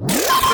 Ah!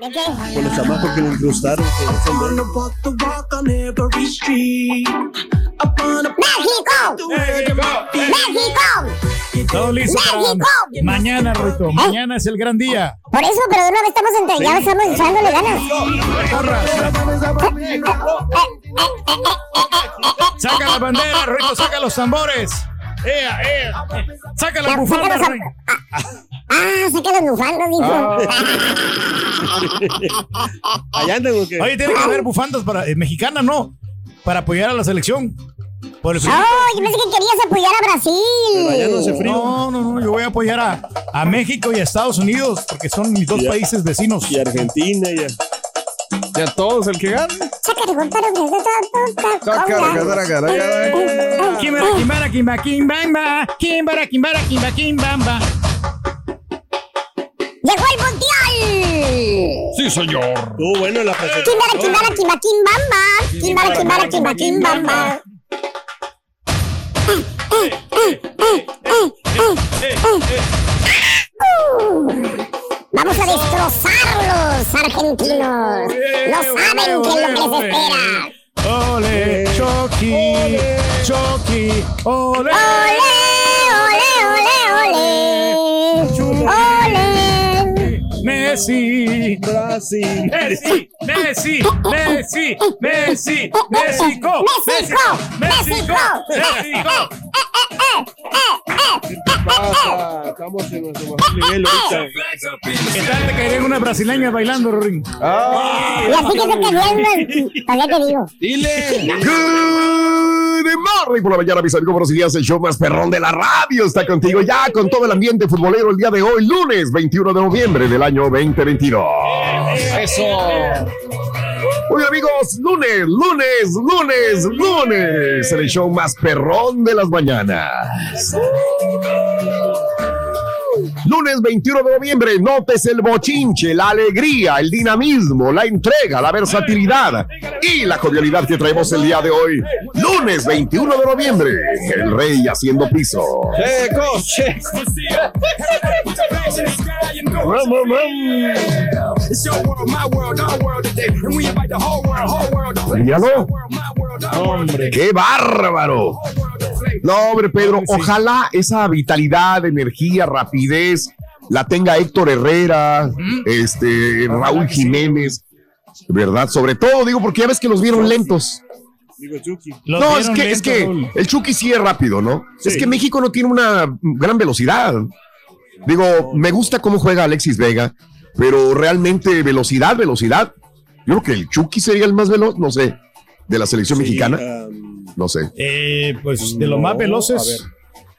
Con los chamacos que lo incrustaron. ¡México! ¡México! Todo listo para mañana, Ruito. Mañana es el gran día. Por eso, pero de una vez estamos entre, ya estamos echándole ganas. Saca la bandera, Ruito, saca los tambores. ¡Ea, ea! ¡Saca la bufanda, Rey. Ah, saca los bufandos, dijo. Allá andan o qué? Oye, tiene que haber bufandas para, eh, mexicanas, ¿no? Para apoyar a la selección. Por el frío. Oh, yo pensé que querías apoyar a Brasil. allá no hace frío. No, no, no, yo voy a apoyar a, a México y a Estados Unidos, porque son mis dos Y a- países vecinos. Y Argentina, ya. Ya todos el que gane. Kimbara, kimbara, kimba, kimbamba. Kimbara, kimbara, kimba, kimbamba. ¡Llegó el mundial! Sí, señor. Estuvo bueno la Kimbara, presentación. kimbara, kimba, kimbamba. Kimbara, kimbara, kimba, kimbamba. Vamos a destrozarlos, argentinos. No saben qué es lo que les espera. Ole, Chucky, Chucky, ole. ¡Ole, Messi, Brasil. Messi, Messi, Messi, Messi, México, ¡México! ¡México! México. Pasa, estamos en nuestro mejor nivel ahorita. ¿Qué tal te caerían unas brasileñas bailando, Rorín? Y así que se querían, pues ya te digo. Dile. Good morning por la mañana, mis amigos. Buenos días. El show más perrón de la radio está contigo ya con todo el ambiente futbolero el día de hoy, lunes 21 de noviembre del año 2022. Eso. Oye, amigos, lunes, lunes, lunes, lunes. El show más perrón de las mañanas. Lunes 21 de noviembre, notes el bochinche, la alegría, el dinamismo, la entrega, la versatilidad y la jovialidad que traemos el día de hoy. Lunes 21 de noviembre, el rey haciendo piso. Checo, che. Ram, ram, ram. Míralo. Hombre. ¡Qué bárbaro! No, hombre, Pedro, ojalá esa vitalidad, energía, rapidez la tenga Héctor Herrera, este, Raúl Jiménez, ¿verdad? Sobre todo, digo, porque ya ves que los vieron lentos. Digo, Chucky. No, es que, es que el Chucky sí es rápido, ¿no? Es que México no tiene una gran velocidad. Digo, me gusta cómo juega Alexis Vega, pero realmente velocidad, velocidad. Yo creo que el Chucky sería el más veloz, no sé, de la selección Sí, mexicana, um, no sé. Eh, pues de los más veloces. a ver.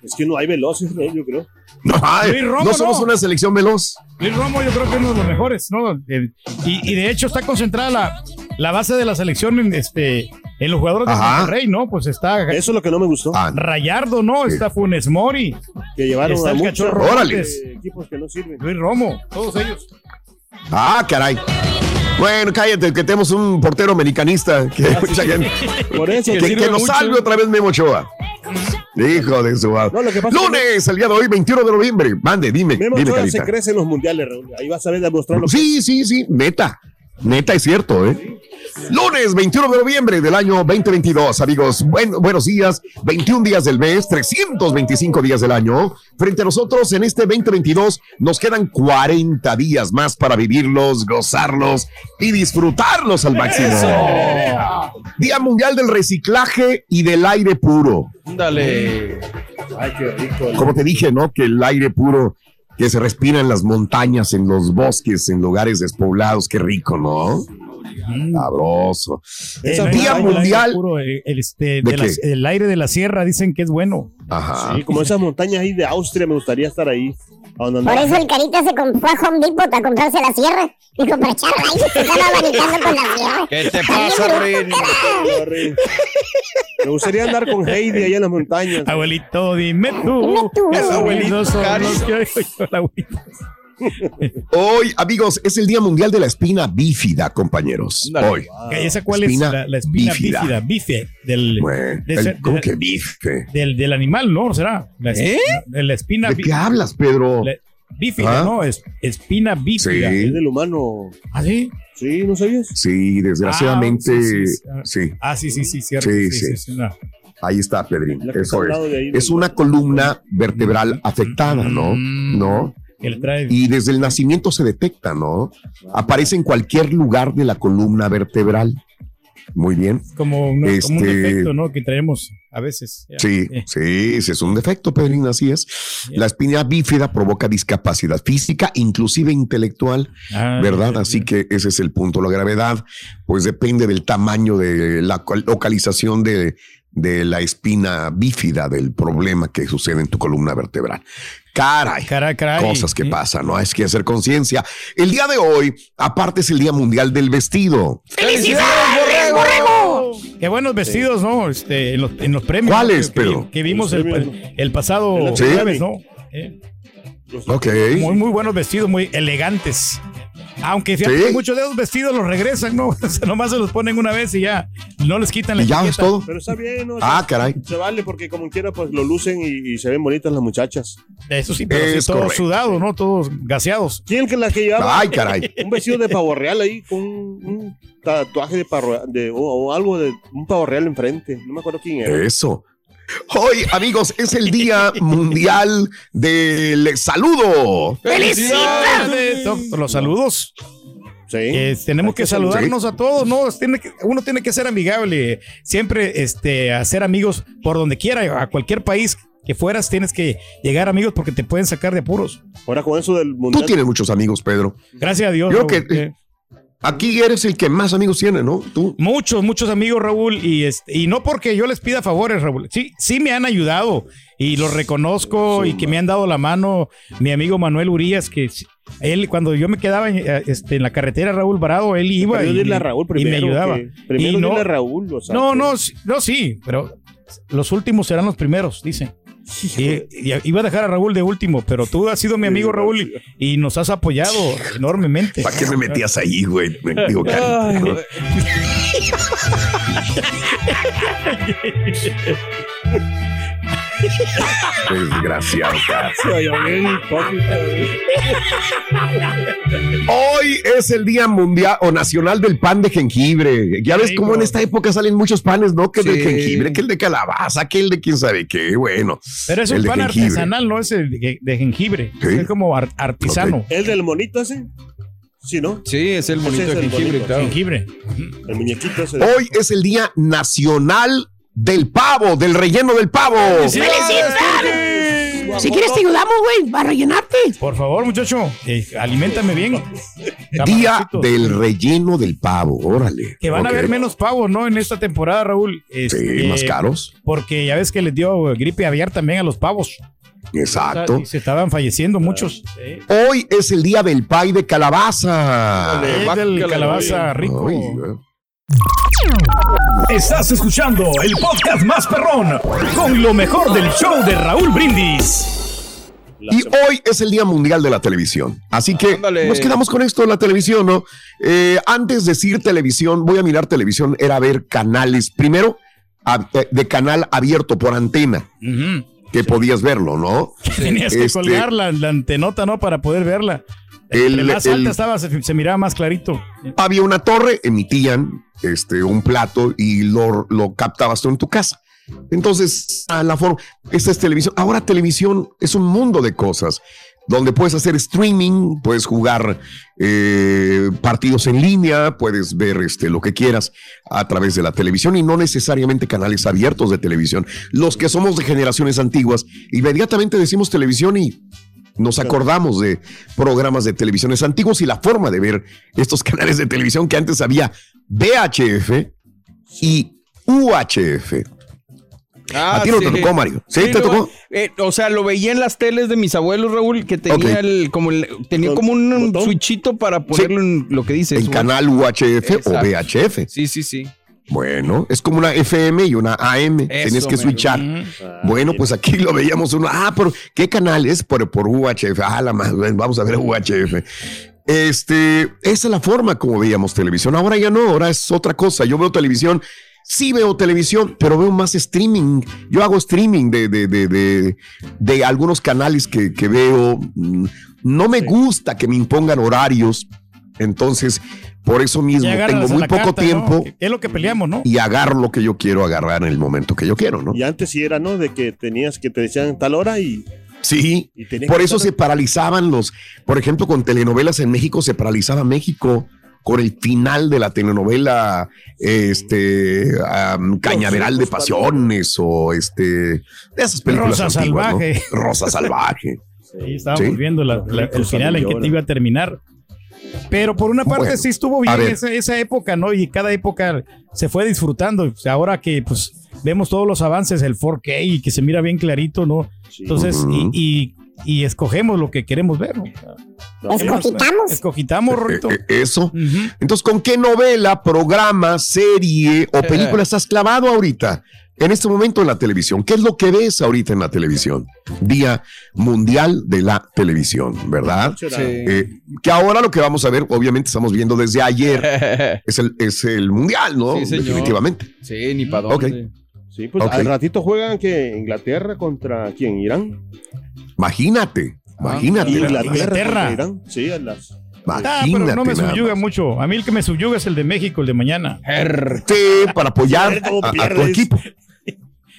Es que no hay veloces, ¿no? yo creo. No, ay, Luis Romo, no somos no. una selección veloz. Luis Romo yo creo que es uno de los mejores, ¿no? Eh, Y, y de hecho está concentrada la, la base de la selección en, este, en los jugadores de. Monterrey, ¿no? Pues está Eso es lo que no me gustó. Ah, Rayardo, ¿no? Está Funes Mori, Que llevaron está a el muchos Cachorro Órale. Eh, equipos que no sirven. Luis Romo, todos ellos. ah, caray. Bueno, cállate, que tenemos un portero americanista que, mucha gente- Por eso. que, que que sirve nos salve otra vez Memo Ochoa. Hijo de su madre. No, lo que pasa es que Lunes, el día de hoy, 21 de noviembre. Mande, dime, Memo dime, Ochoa se crece en los mundiales, Raúl. Ahí vas a ver demostrarlo. Sí, sí, sí, neta. Neta es cierto, ¿eh? Lunes 21 de noviembre del año 2022, amigos. Buen- buenos días, 21 días del mes, 325 días del año. Frente a nosotros en este 2022 nos quedan 40 días más para vivirlos, gozarlos y disfrutarlos al máximo. Día Mundial del Reciclaje y del Aire Puro. Dale. Ay, qué rico. Como te dije, ¿no? Que el aire puro que se respira en las montañas, en los bosques, en lugares despoblados, qué rico, ¿no? Sabroso. Eh, Día el aire Mundial. puro, eh, el, este, ¿De de las- qué? el aire de la sierra dicen que es bueno. Ajá. Sí, como esas montañas ahí de Austria, me gustaría estar ahí. Por eso el carita se compró a Home Depot a comprarse la sierra. Dijo, para echar aire, se estaba abanicando con la sierra. ¿Qué te pasa, Rin? Me gustaría andar con Heidi allá en las montañas. Abuelito, dime tú. Dime tú. Esos Abuelito, son Cari. Hoy, amigos, es el Día Mundial de la Espina Bífida, compañeros. Ándale. Hoy. ¿Y ¿Esa cuál Espina es? La, la espina bífida. bífida, bife, del, Bueno, de el- ese- ¿Cómo de- que bife? del, del animal, ¿no? ¿Será? La, ¿Eh? la- la espina ¿De qué hablas, Pedro? la- bífida, ¿Ah? ¿no? Es, espina bífida. Sí. Es del humano. ¿Ah, sí? Sí, ¿no sabías? Sí, desgraciadamente, Ah, sí, sí, sí. sí. Ah, sí, sí, sí, cierto. Sí, Sí, sí. sí, sí, no. Ahí está, Pedrín. Eso es. Es una columna vertebral afectada, ¿no? Mm. ¿No? Trae. Y desde el nacimiento se detecta, ¿no? Aparece en cualquier lugar de la columna vertebral. Muy bien. como, una- como un este- defecto, ¿no? Que traemos a veces. Ya. Sí, Eh, sí, ese es un defecto, Pedrín, así es. La espina bífida provoca discapacidad física, inclusive intelectual, ah, ¿verdad? Así que ese es el punto. La gravedad, pues depende del tamaño de la localización de, de la espina bífida, del problema que sucede en tu columna vertebral. Caray. Caray, caray. Cosas que pasan, ¿no? Hay que hacer conciencia. El día de hoy, aparte, es el Día Mundial del Vestido. ¡Felicidades, borrego! Qué buenos vestidos, ¿no? Este, en los, en los premios. ¿Cuáles, que, Pedro? Que vimos el, pasado Sí. jueves, ¿no? Eh, Ok. muy, muy buenos vestidos, muy elegantes. Aunque fíjate Sí. muchos de esos vestidos los regresan, ¿no? Nomás se los ponen una vez y ya no les quitan la Y ya es todo. Pero está bien, ¿no? Ah, caray. Se vale porque como quiera pues lo lucen y, y se ven bonitas las muchachas. Eso sí, pero sí, Es todos correcto. sudados, ¿no? Todos gaseados. ¿Quién que la que llevaba Ay, caray. un vestido de pavo real ahí con un, tatuaje de pavo de, o, o algo de un pavo real enfrente? No me acuerdo quién era. Eso. Hoy, amigos, es el Día Mundial del Saludo. ¡Felicidades! Los saludos. Sí. Eh, tenemos que que saludar. saludarnos a todos, ¿no? Tiene que- uno tiene que ser amigable, siempre este, hacer amigos por donde quiera, a cualquier país que fueras, tienes que llegar amigos porque te pueden sacar de apuros. Ahora con eso del Tú mundial. tienes muchos amigos, Pedro. Gracias a Dios. Yo Raúl. creo que- Eh, Aquí eres el que más amigos tiene, ¿no? Tú. muchos, muchos amigos, Raúl, y, este, y no porque yo les pida favores, Raúl. Sí, sí me han ayudado y los reconozco y que me han dado la mano mi amigo Manuel Urías, que él cuando yo me quedaba en, eh, este, en la carretera Raúl Varado, él iba Pero y, a Raúl y primero. me ayudaba. que- primero Y no- a Raúl. o sea, No, no, sí- no, sí, pero los últimos serán los primeros, dice. Y, y iba a dejar a Raúl de último, pero tú has sido mi amigo Raúl y, y nos has apoyado enormemente. ¿Para qué me metías ahí, güey? Me digo, cariño, ¿no? Desgraciado. Hoy es el Día Mundial o Nacional del Pan de Jengibre. Ya ves cómo en esta época salen muchos panes, ¿no? Que el de jengibre, que el de calabaza, que el de quién sabe qué. Bueno, Pero es el un de pan jengibre. artesanal, no es el de, de jengibre. Sí. Es como ar- artesano. ¿El del monito ese? Sí, ¿no? Sí, es el monito es de el jengibre, bonito. claro. Jengibre. El muñequito ese. Hoy es el Día Nacional del Pavo, del relleno del pavo. Si quieres te ayudamos, güey, a rellenarte. Por favor, muchacho, eh, aliméntame bien. Día del relleno del pavo, órale. Que van a haber menos pavos, ¿no? En esta temporada, Raúl. Sí, Este, más caros. Porque ya ves que les dio gripe aviar también a los pavos. Exacto. Se estaban falleciendo muchos. Sí. Hoy es el día del pay de calabaza. Es vaca del la calabaza rico. Ay, güey. Estás escuchando el podcast más perrón con lo mejor del show de Raúl Brindis. Y hoy es el Día Mundial de la Televisión. Así que Ándale. nos quedamos con esto, la televisión, ¿no? Eh, antes de decir televisión, voy a mirar televisión, era ver canales. Primero, a- eh, de canal abierto por antena, que podías verlo, ¿no? Tenías que Este- colgar la, la antenota, ¿no? Para poder verla. Entre El- más el- alta estaba, se, se miraba más clarito. había una torre, emitían este, un plato y lo, lo captabas tú en tu casa. Entonces, a la forma, esta es televisión. Ahora televisión es un mundo de cosas donde puedes hacer streaming, puedes jugar eh, partidos en línea, puedes ver este, lo que quieras a través de la televisión y no necesariamente canales abiertos de televisión. Los que somos de generaciones antiguas, inmediatamente decimos televisión y nos acordamos de programas de televisiones antiguos y la forma de ver estos canales de televisión que antes había VHF y UHF. a ti no te Ah, tocó, Mario. ¿Sí, te lo- tocó? eh, o sea, lo veía en las teles de mis abuelos, Raúl, que tenía el, como el- tenía como un, switchito para ponerlo en lo que dice. En canal UHF o. VHF. Sí, sí, sí. Bueno, es como una FM y una AM. Tienes que switchar. Bueno, pues aquí lo veíamos uno. Ah, ¿por qué canal es? Por, por UHF. Ah, la más, vamos a ver UHF. Este, esa es la forma como veíamos televisión. Ahora ya no, ahora es otra cosa. Yo veo televisión, sí veo televisión, pero veo más streaming. Yo hago streaming de, de, de, de, de algunos canales que, que veo. Mm, No me gusta que me impongan horarios. Entonces, por eso mismo tengo muy poco tiempo es lo que peleamos, ¿no? y agarro lo que yo quiero agarrar en el momento que yo quiero, ¿no? Y antes sí era, ¿no? De que tenías que te decían tal hora y. Sí, por eso estar- se paralizaban los, por ejemplo, con telenovelas en México se paralizaba México con el final de la telenovela, este, am, Cañaveral de Pasiones o este, de esas películas Rosa antiguas, ¿no? Salvaje. Rosa Salvaje. Ahí estábamos Sí. viendo la- la- el final en que te iba a terminar. Pero por una parte Bueno, sí estuvo a bien esa, esa época, ¿no? Y cada época se fue disfrutando. Ahora que pues vemos todos los avances, el 4K y que se mira bien clarito, ¿no? Sí. Entonces, y, y, y escogemos lo que queremos ver, ¿no? Escogitamos. Escogitamos, Rorito. Eh, eh, Eso. Entonces, ¿con qué novela, programa, serie o película estás clavado ahorita? En este momento en la televisión. ¿Qué es lo que ves ahorita en la televisión? Día Mundial de la Televisión, ¿verdad? Sí. Eh, que ahora lo que vamos a ver, obviamente estamos viendo desde ayer, es el, es el Mundial, ¿no? Sí, señor. Definitivamente. Sí, ni para dónde. Sí, pues al ratito juegan que Inglaterra contra quién, Irán. Imagínate, imagínate. Inglaterra. Irán. Sí, a las. Ah, pero no me subyuga mucho. A mí el que me subyuga es el de México, el de mañana. Sí, para apoyar a, a tu equipo.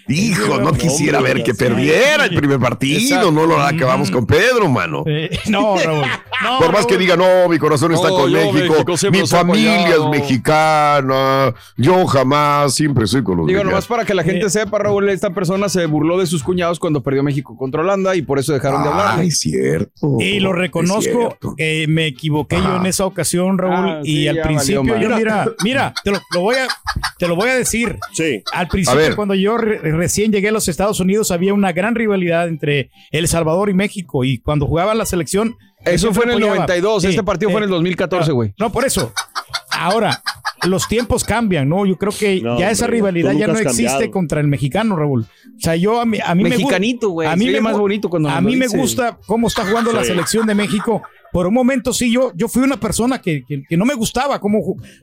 Hijo, no quisiera hombre, ver que perdiera el primer partido, Exacto. no lo acabamos con Pedro, mano. Eh, no, Raúl. No, Por más que diga, no, mi corazón está No, con México, mi familia es mexicana, yo jamás, siempre soy con los Digo, mexicanos. nomás para que la gente sepa, Raúl, esta persona se burló de sus cuñados cuando perdió México contra Holanda y por eso dejaron de hablar. Ay, cierto. Y lo reconozco que me equivoqué yo en esa ocasión, Raúl. Ah, y sí, al principio yo, mira, mira, te lo, lo voy a, te lo voy a decir. Sí. Al principio, cuando yo re- recién llegué a los Estados Unidos, había una gran rivalidad entre El Salvador y México. Y cuando jugaba la selección. Eso fue en el apoyaba. 92, Sí, este partido fue en el eh, 2014, güey. No, por eso. Ahora, los tiempos cambian, ¿no? Yo creo que No, ya esa hombre, rivalidad ya no existe cambiado. contra el mexicano, Raúl. O sea, yo a mí, a mí me Mexicanito, güey. A mí me más bonito cuando a mí me dice. gusta cómo está jugando la selección de México. Por un momento sí, yo, yo fui una persona que, que- que no me gustaba cómo,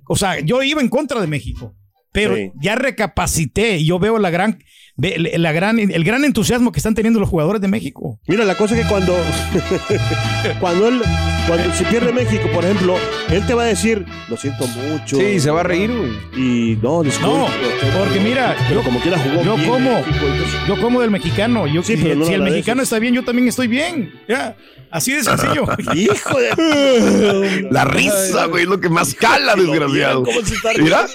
o sea, yo iba en contra de México. Pero Sí. ya recapacité y yo veo la gran, ve- la gran, el gran entusiasmo que están teniendo los jugadores de México. Mira, la cosa es que cuando. cuando él. Cuando se pierde México, por ejemplo, él te va a decir, lo siento mucho. Sí, se va a reír, güey. Y no, disculpe. No, porque mira, pero yo- como quiera jugó yo bien como- México, entonces- Yo como del mexicano. Yo, Sí, si pero no si lo el mexicano está bien, yo también estoy bien. Ya, así de sencillo. Hijo de. La risa, güey, es lo que más cala, desgraciado. ¿Cómo se está Mira,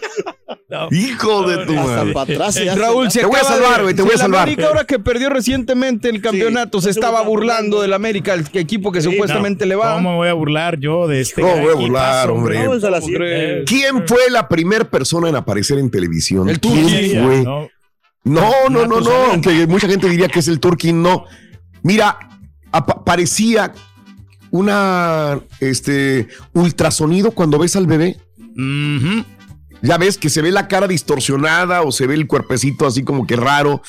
No. hijo de tu Hasta madre. para atrás. se hace- Raúl, se Te voy a salvar, güey, te voy a el salvar. América, ahora que perdió recientemente el campeonato, se estaba burlando del América, el equipo que supuestamente le va. ¿Cómo me voy a burlar yo de este No, voy a burlar, hombre. Vamos a la Hombre. siguiente. ¿Quién fue la primera persona en aparecer en televisión? El ¿Quién Turquía, fue? ¿no? No, no, no, aunque mucha gente diría que es el Turquín, no. Mira, parecía una este ultrasonido cuando ves al bebé. Ujú. Ya ves que se ve la cara distorsionada o se ve el cuerpecito así como que raro.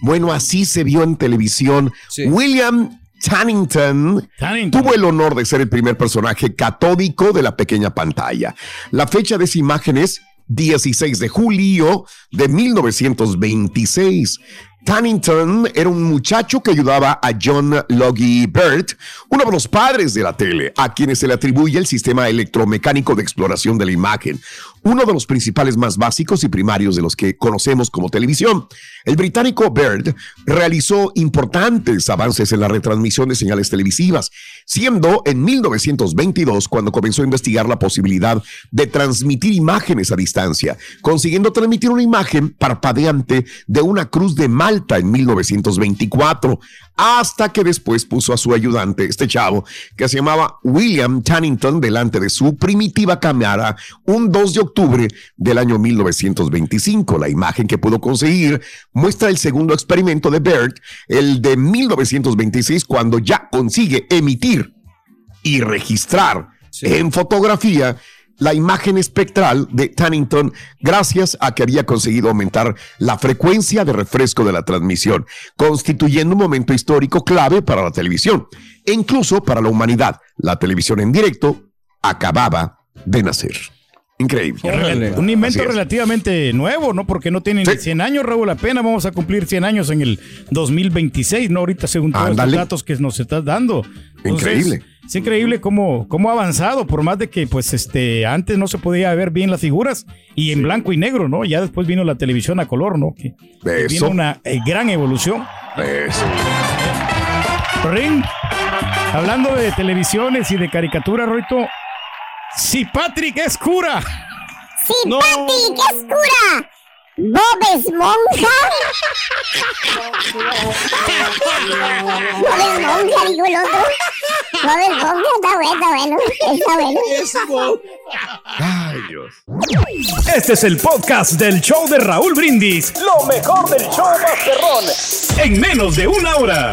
Bueno, así se vio en televisión. Sí. William Tannington Tannington. tuvo el honor de ser el primer personaje catódico de la pequeña pantalla. La fecha de esa imagen es 16 de julio de 1926. Tannington era un muchacho que ayudaba a John Logie Bird, uno de los padres de la tele, a quienes se le atribuye el sistema electromecánico de exploración de la imagen, uno de los principales más básicos y primarios de los que conocemos como televisión. El británico Bird realizó importantes avances en la retransmisión de señales televisivas, siendo en 1922 cuando comenzó a investigar la posibilidad de transmitir imágenes a distancia, consiguiendo transmitir una imagen parpadeante de una cruz de Malta en 1924, hasta que después puso a su ayudante, este chavo, que se llamaba William Tannington, delante de su primitiva cámara un 2 de octubre del año 1925. La imagen que pudo conseguir muestra el segundo experimento de Bird, el de 1926, cuando ya consigue emitir y registrar en fotografía la imagen espectral de Tannington gracias a que había conseguido aumentar la frecuencia de refresco de la transmisión, constituyendo un momento histórico clave para la televisión e incluso para la humanidad. La televisión en directo acababa de nacer. Increíble. Un invento relativamente nuevo, ¿no? Porque no tiene ni Sí. 100 años, Raúl. Apenas vamos a cumplir 100 años en el 2026, ¿no? Ahorita, según todos los datos que nos estás dando. Increíble. Es increíble cómo, cómo ha avanzado, por más de que, pues, este, antes no se podía ver bien las figuras y en blanco y negro, ¿no? Ya después vino la televisión a color, ¿no? Que, que Eso. vino una eh, gran evolución. Eso. Ring, hablando de televisiones y de caricaturas, Roito, si Patrick es cura. Sí, Patrick, es cura. Bob Esponja. Bob Esponja, dijo el otro. Bob Esponja, está bueno, está bueno. Está bueno. Ay, Dios. Este es el podcast del show de Raúl Brindis. Lo mejor del show Masterrón. En menos de una hora.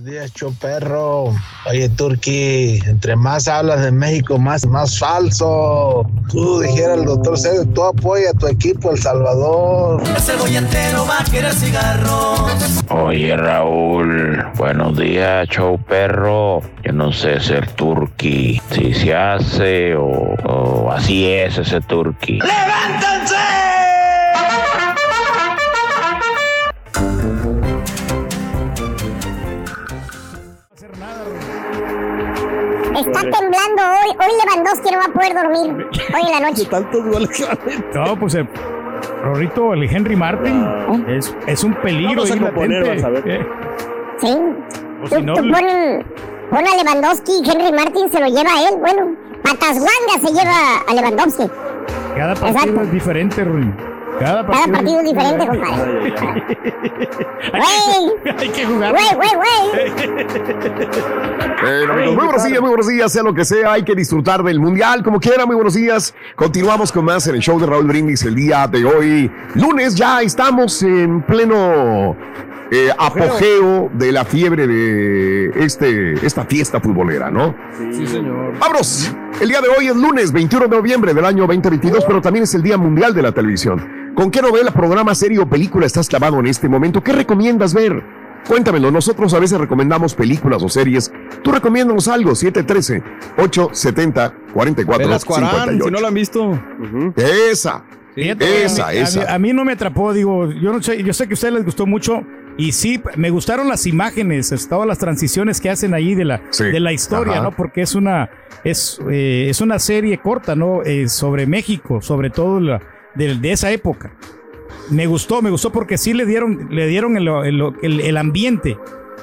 Buenos días, show perro. Oye, Turki, entre más hablas de México, más, más falso. Tú dijera el doctor Cedo, tú apoya a tu equipo, El Salvador. Ese bolletero va a querer cigarros. Oye Raúl, buenos días, show perro. Yo no sé ser turqui, si se hace o, o así es ese turqui. ¡Levántense! Está temblando hoy. Hoy Lewandowski no va a poder dormir. Hoy en la noche. tantos goles que va a meter. No, pues el Rorrito, el Henry Martin es, es un peligro. Vamos a latente. vas a ver. Eh, Sí. o Tú, si no, tú pon, pon a Lewandowski y Henry Martin se lo lleva a él. Bueno, patas guangas se lleva a Lewandowski. cada partido Exacto. es diferente, Ruin. Cada partido, Cada partido es diferente, compadre. Güey, Hay que jugar. güey, güey, güey. Bueno, amigos, muy buenos días, muy buenos días, sea lo que sea, hay que disfrutar del mundial como quiera, muy buenos días. Continuamos con más en el show de Raúl Brindis el día de hoy. Lunes ya estamos en pleno eh, apogeo de la fiebre de este, esta fiesta futbolera, ¿no? Sí, señor. Vámonos. El día de hoy es lunes 21 de noviembre del año 2022, pero también es el Día Mundial de la Televisión. ¿Con qué novela, programa, serie o película estás clavado en este momento? ¿Qué recomiendas ver? Cuéntamelo, nosotros a veces recomendamos películas o series. Tú recomiéndanos algo, 713-870-4458. Velas Cuarán, si no lo han visto. Esa, Fíjate, esa, a mí, esa. A mí, a mí no me atrapó, digo, yo no sé, yo sé que a ustedes les gustó mucho y sí, me gustaron las imágenes, es- todas las transiciones que hacen ahí de la, Sí, de la historia, ajá. ¿no? Porque es una, es, eh, es una serie corta, ¿no? Eh, sobre México, sobre todo la, de, de esa época. Me gustó, me gustó porque sí le dieron, le dieron el, el- el- el ambiente,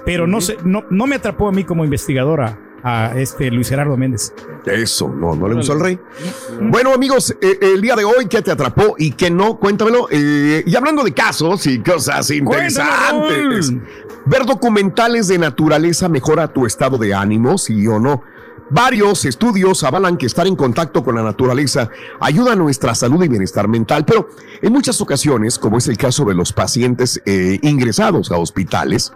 pero no, sé, no, no me atrapó a mí como investigadora a este Luis Gerardo Méndez. Eso, no, no le gustó al rey. Bueno, amigos, eh, el día de hoy, ¿qué te atrapó y qué no? Cuéntamelo. Eh, y hablando de casos y cosas interesantes. Ver documentales de naturaleza mejora tu estado de ánimo, sí o no. Varios estudios avalan que estar en contacto con la naturaleza ayuda a nuestra salud y bienestar mental, pero en muchas ocasiones, como es el caso de los pacientes eh, ingresados a hospitales,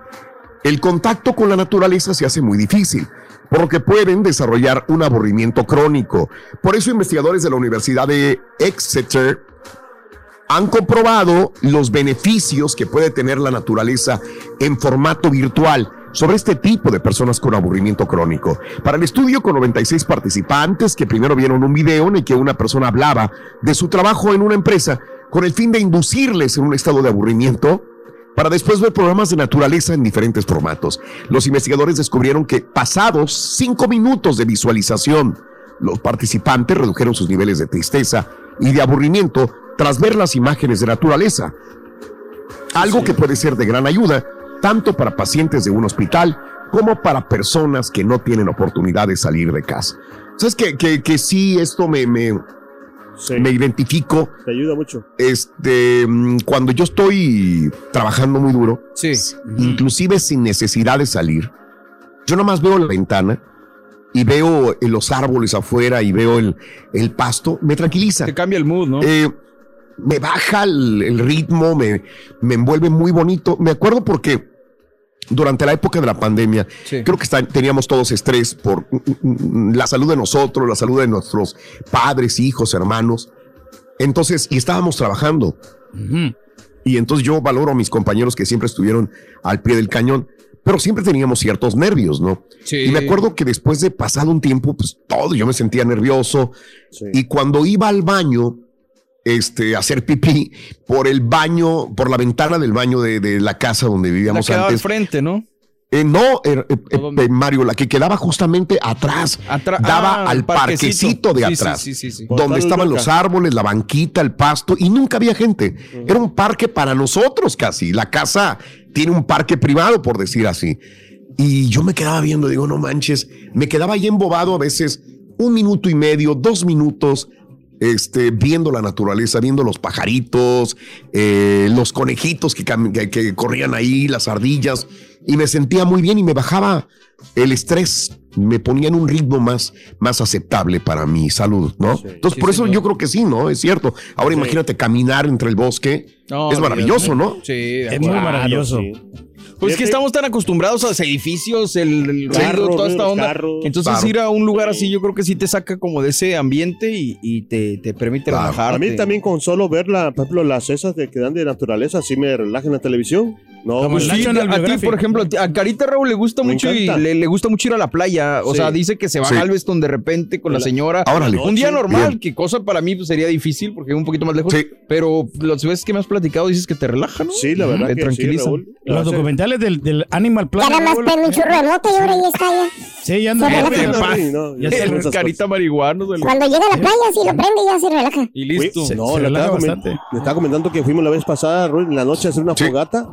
el contacto con la naturaleza se hace muy difícil, por lo que pueden desarrollar un aburrimiento crónico. Por eso investigadores de la Universidad de Exeter han comprobado los beneficios que puede tener la naturaleza en formato virtual sobre este tipo de personas con aburrimiento crónico. Para el estudio con 96 participantes que primero vieron un video en el que una persona hablaba de su trabajo en una empresa con el fin de inducirles en un estado de aburrimiento, para después ver programas de naturaleza en diferentes formatos. Los investigadores descubrieron que pasados cinco minutos de visualización, los participantes redujeron sus niveles de tristeza y de aburrimiento tras ver las imágenes de naturaleza. Algo que puede ser de gran ayuda tanto para pacientes de un hospital como para personas que no tienen oportunidad de salir de casa. ¿Sabes que, que, que sí, esto me, me, me identifico? Te ayuda mucho. Este, mm, cuando yo estoy trabajando muy duro, inclusive sin necesidad de salir, yo nomás veo la ventana y veo eh, los árboles afuera y veo el, el pasto, me tranquiliza. Te cambia el mood, ¿no? Eh, me baja el, el ritmo, me, me envuelve muy bonito. Me acuerdo porque durante la época de la pandemia, creo que está- teníamos todos estrés por mm, mm, la salud de nosotros, la salud de nuestros padres, hijos, hermanos. Entonces, y estábamos trabajando. Y entonces yo valoro a mis compañeros que siempre estuvieron al pie del cañón, pero siempre teníamos ciertos nervios, ¿no? Sí. Y me acuerdo que después de pasado un tiempo, pues todo, yo me sentía nervioso. Y cuando iba al baño, este, hacer pipí, por el baño, por la ventana del baño de, de la casa donde La vivíamos que daba al antes. frente, ¿no? Eh, no, eh, eh, eh, Mario, la que quedaba justamente atrás, daba ah, al parquecito parquecito. de Sí, sí, atrás, sí, sí, sí. donde estaban los árboles, la banquita, el pasto, y nunca había gente. Era un parque para nosotros casi. La casa tiene un parque privado, por decir así. Y yo me quedaba viendo, digo, no manches, me quedaba ahí embobado a veces un minuto y medio, dos minutos, este, viendo la naturaleza, viendo los pajaritos, eh, los conejitos que, cam- que- que corrían ahí, las ardillas, y me sentía muy bien y me bajaba el estrés, me ponía en un ritmo más, más aceptable para mi salud, ¿no? Entonces, por eso yo creo que sí, ¿no? Es cierto. Ahora imagínate caminar entre el bosque, No, es maravilloso, ¿no? Sí, Es muy maravilloso. Pues que estamos tan acostumbrados a los edificios, el, el ruido, toda esta onda. carros. Entonces Claro. ir a un lugar así, yo creo que sí te saca como de ese ambiente y, y te, te permite relajarte. A mí también con solo ver, la, por ejemplo, las esas de que dan de naturaleza, así me relaja en la televisión. No, Pues sí, a ti, por ejemplo, a Carita Raúl le gusta Me mucho y le, le gusta mucho ir a la playa. O Sí. sea, dice que se va Sí. a Galveston de repente con la La- señora. Órale. Un día Bien. normal, que cosa para mí pues, sería difícil porque es un poquito más lejos. Pero las veces que me has platicado dices que te relaja, ¿no? Sí, la verdad Te que sí, tranquiliza. Raúl. Los documentales del, del Animal Ya Planet. nada más prende un churro de mota y ahora ya está ya. Sí, ya anda. Se ya relaja. Sí, no, Ya ya sé. esas Carita marihuana. se le- Cuando llega a la playa, si lo prende, ya se relaja. Y listo. Fui- no, se relaja bastante. le estaba comentando que fuimos la vez pasada, Raúl, en la noche a hacer una fogata.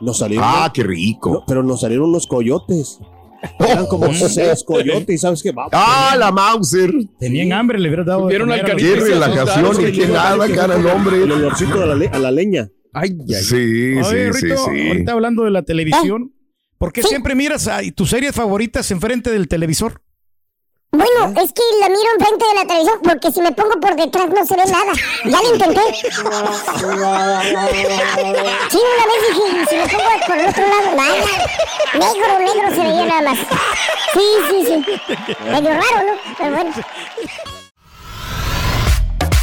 Nos salieron. Ah, qué rico. No, pero nos salieron unos coyotes. Eran como seis coyotes, ¿y sabes qué? Vamos. Ah, la Mauser. Tenían hambre, le hubiera dado. Vieron al los- Qué y se relajación y qué se nada, cara el hombre. El olorcito a la, le- a la leña. Ay, ay. Sí, Oye, sí, sí, Rito, sí. ahorita hablando de la televisión, ¿por qué siempre miras a tus series favoritas enfrente del televisor? Bueno, es que la miro enfrente de la televisión porque si me pongo por detrás no se ve nada. Ya lo intenté. Sí, una vez dije, si me pongo por el otro lado, nada. Negro, negro se veía nada más. Sí, sí, sí. Medio raro, ¿no? Pero bueno.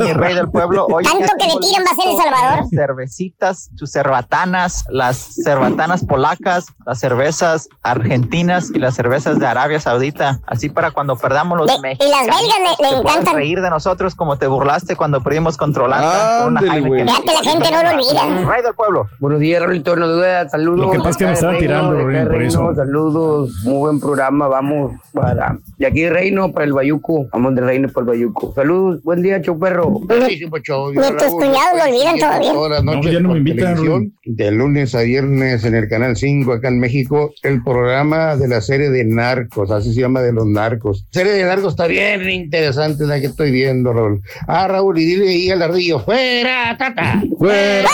Mi rey del pueblo. Oye, Tanto que le tiran va a ser El Salvador. Cervecitas, tus cerbatanas, las cerbatanas polacas, las cervezas argentinas y las cervezas de Arabia Saudita. Así para cuando perdamos los De- y mexicanos. las belgas le- le te puedas encantan. reír de nosotros como te burlaste cuando perdimos controlando con una Ándele, Heineken. güey. Ya que la gente no lo olvida. Rey del pueblo. Buenos días, Raulito, no duda, saludos. Lo que pasa es que me Acá estaban Reino, tirando, por eso. Saludos, muy buen programa, vamos para... De aquí Reino para el Bayuco, vamos de Reino para el Bayuco. Saludos. Buen día, show perro. Buenísimo show. Tus cuñados lo olvidan todavía. Todas las noches ya no me invitan, de lunes a viernes en el canal 5 acá en México, el programa de la serie de Narcos, así se llama de los narcos. Serie de narcos está bien interesante la que estoy viendo, Raúl. Ah, Raúl, y dile ahí al ardillo, fuera, tata. Fuera,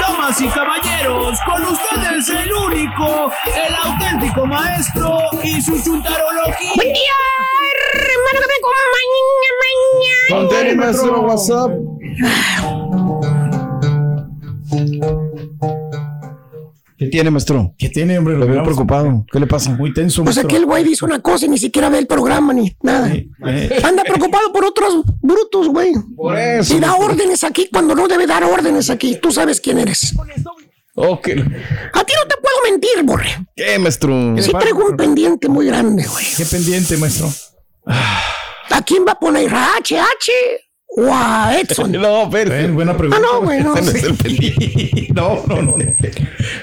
Damas y caballeros, con ustedes el único, el auténtico maestro y su chuntarología. Buen día, hermano que me acompaña mañana. Nuestro WhatsApp. ¿Qué tiene, maestro? ¿Qué tiene, hombre? Lo veo preocupado. ¿Qué le pasa? Muy tenso, Pues maestro. aquel güey dice una cosa y ni siquiera ve el programa ni nada. Eh, Anda preocupado por otros brutos, güey. Por eso. Y da órdenes aquí cuando no debe dar órdenes aquí. Tú sabes quién eres. Ok. A ti no te puedo mentir, borre. ¿Qué, maestro? Sí traigo un pendiente muy grande, güey. ¿Qué pendiente, maestro? ¿A quién va a poner? ¿A HH o a Edson? No, pero. Eh, buena pregunta. Ah, no, güey, no. Ese no es el pendiente. No, no.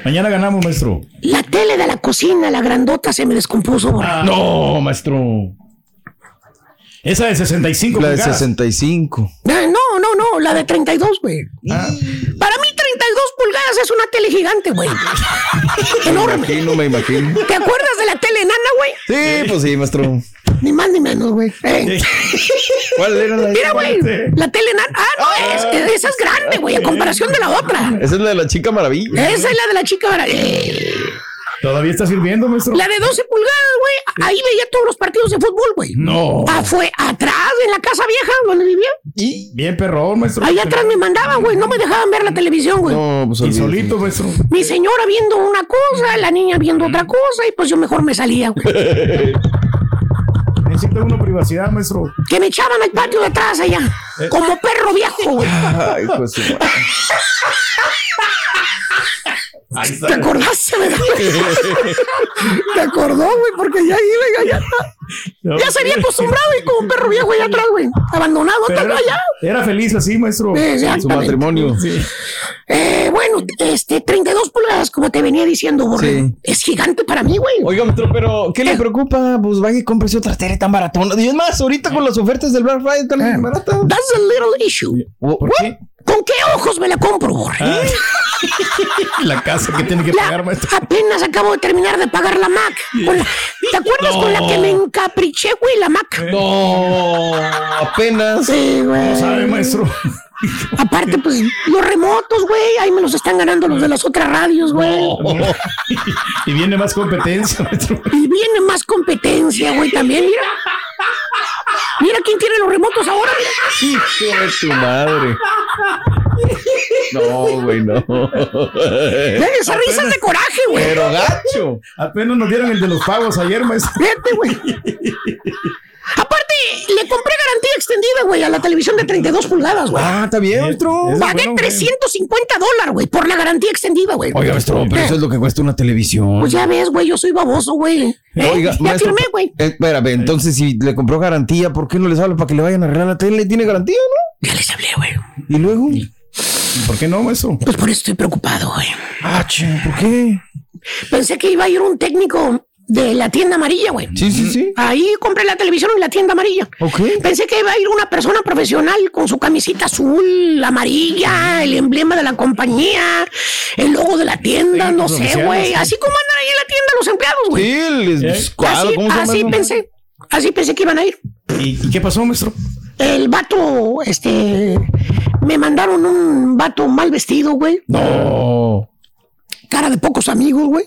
Mañana ganamos, maestro. La tele de la cocina, la grandota, se me descompuso, borre. Ah. No, maestro. Esa de 65 La de pulgadas. 65. Ah, No, no, no, la de 32, güey. Ah. Para mí 32 pulgadas es una tele gigante, güey. Me Enorme. imagino, me imagino. ¿Te acuerdas de la tele enana, güey? Sí, pues sí, maestro. Ni más ni menos, güey. Eh. ¿Cuál era la Mira, güey, la tele enana. Ah, no, es, esa es grande, güey, a comparación de la otra. Esa es la de la chica maravilla. Esa es la de la chica mara- eh, ¿Todavía está sirviendo, maestro? La de 12 pulgadas, güey. Ahí veía todos los partidos de fútbol, güey. No. Ah, fue atrás, en la casa vieja donde vivía. Bien perrón, maestro. Ahí atrás me mandaban, güey. No me dejaban ver la televisión, güey. No, pues Y solito, maestro. Mi señora viendo una cosa, la niña viendo otra cosa, y pues yo mejor me salía, güey. Necesita una privacidad, maestro. Que me echaban al patio de atrás allá. Como perro viejo, güey. Ay, pues sí. Ahí. ¿Te acordaste, verdad? ¿Te acordó, güey? Porque ya iba, ya, ya, ya se había acostumbrado y como un perro viejo allá atrás, güey. Abandonado, Pero allá. era feliz así, maestro. Su matrimonio. Sí. Eh, bueno, este, 32 pulgadas, como te venía diciendo, Borre. Sí. Es gigante para mí, güey. Oiga, maestro, pero ¿qué le preocupa? Pues vaya y cómprese otra tele tan baratona. Y es más, ahorita con las ofertas del Black Friday están bien baratas. That's a little issue. ¿Por qué? ¿Con qué ojos me la compro, Borre? Ah. La casa que tiene que La- pagar, maestro. apenas acabo de terminar de pagar la Mac. Con la- ¿Te acuerdas con la que me encapriché, güey? La Mac. No, apenas. Sí, güey. No sabe, maestro. Aparte, pues, los remotos, güey, ahí me los están ganando los de las otras radios, güey. Y viene más competencia, maestro. Y viene más competencia, güey, también, mira. Mira quién tiene los remotos ahora. Hijo tu madre. No, güey, no. Ve, Esas risas de coraje, güey. Pero gacho. Apenas nos dieron el de los pagos ayer, maestro. Fíjate, güey. Aparte, le compré garantía extendida, güey, a la televisión de 32 pulgadas, güey. Ah, está bien, maestro. Es Pagué bueno, güey. 350 dólares, güey, por la garantía extendida, güey. Oiga, maestro, pero eso es lo que cuesta una televisión. Pues ya ves, güey, yo soy baboso, güey. ¿Eh? Oiga, ya maestro, firmé, güey. eh, espérame, entonces si le compró garantía, ¿por qué no les habla para que le vayan a arreglar la tele? ¿Tiene garantía, no? Ya les hablé, güey. ¿Y luego? ¿Por qué no, maestro? Pues por eso estoy preocupado, güey. Ah, che, ¿por qué? Pensé que iba a ir un técnico de la tienda amarilla, güey. Sí, sí, sí. Ahí compré la televisión en la tienda amarilla. Ok. Pensé que iba a ir una persona profesional con su camisita azul, amarilla, el emblema de la compañía, el logo de la tienda, Sí, no los sé, güey. sí. Así como andan ahí en la tienda los empleados, güey. Sí, les ¿Eh? así ¿cómo se llama así eso? pensé. Así pensé que iban a ir. ¿Y, y qué pasó, maestro? El vato, este. Me mandaron un vato mal vestido, güey. No. Cara de pocos amigos, güey.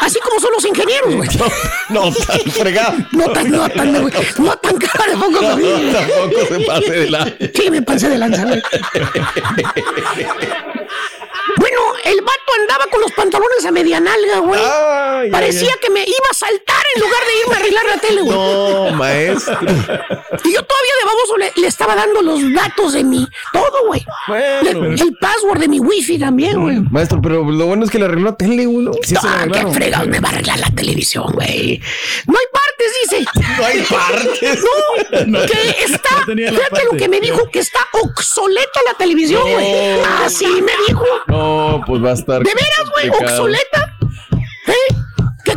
Así como son los ingenieros, güey. No, tan fregado. No tan, no tan, güey. No tan cara de pocos No, amigos. tampoco se pase de la. Sí, me pasé de lanza, güey. Bueno, el vato andaba con los pantalones a media nalga, güey. Ay, Parecía ay. que me iba a saltar en lugar de irme a arreglar la tele, güey. No, maestro. Y yo todavía de baboso le, le estaba dando los datos de mi... Todo, güey. Bueno. Le- El password de mi wifi también, güey. Maestro, pero lo bueno es que le arregló la tele, güey. ¿no? Sí, lo Ah, qué fregados me va a arreglar la televisión, güey. No hay partes, dice. No hay partes. No, que está. No fíjate lo que me dijo, que está obsoleta la televisión, güey. No. Así me dijo. No, pues va a estar. ¿De veras, güey? ¿Obsoleta? ¿Eh?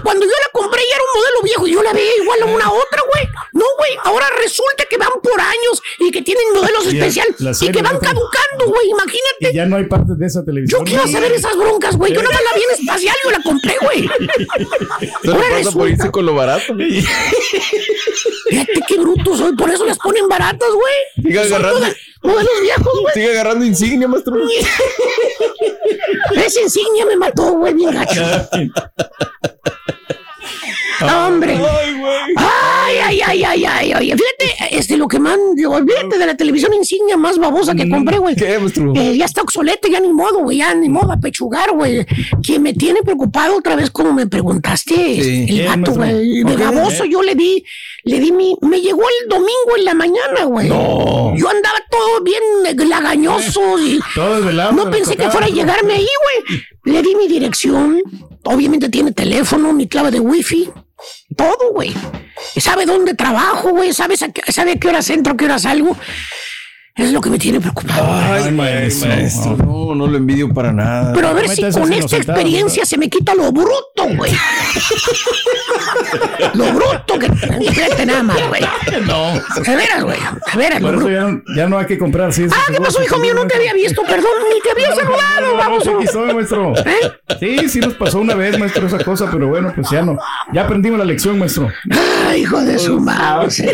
Cuando yo la compré ya era un modelo viejo y yo la veía igual a una otra, güey. No, güey, ahora resulta que van por años y que tienen modelos especiales y que van caducando, güey, Y imagínate. ya no hay partes de esa televisión. Yo quiero saber esas broncas, güey. Yo nada más la vi en espacial y yo la compré, güey. Ahora pasa por resulta- irse con lo barato. Fíjate qué bruto soy, por eso las ponen baratas, güey. Sigue agarrando. Modelos viejos, güey. Sigue agarrando insignia, maestro. Esa insignia me mató, güey, bien gacho. Hombre. Ay, ay, ay, ay, ay, ay. Fíjate, este, lo que man, olvídate de la televisión insignia más babosa que compré, güey. Eh, ya está obsoleta, ya ni modo, güey, ya ni modo a pechugar, güey. Quien me tiene preocupado otra vez, como me preguntaste, Sí. el ¿Qué, gato, güey. De baboso yo le di, le di mi, me llegó el domingo en la mañana, güey. No. Yo andaba todo bien eh, lagañoso y Todo desvelado. no pensé que fuera a llegarme ahí, güey. Le di mi dirección. Obviamente tiene teléfono, mi clave de wifi. Todo, güey. Sabe dónde trabajo, güey. Sabe, sabe a qué horas entro, qué horas salgo. Es lo que me tiene preocupado. Ay, Ay, maestro. maestro. No, no lo envidio para nada. Pero a ver no si con esta experiencia se me quita lo bruto, güey. lo bruto que fíjate nada más, güey. No. De veras, güey. De veras, lo bruto. ya, no- ya no hay que comprar. Sí, Ah, ¿qué pasó, hijo mío? No te había visto, perdón, ni te había saludado, vamos. Aquí estoy, maestro. ¿Eh? Sí, sí nos pasó una vez, maestro, esa cosa, pero bueno, pues ya no. Ya aprendimos la lección, maestro. Ay, hijo de su mouse.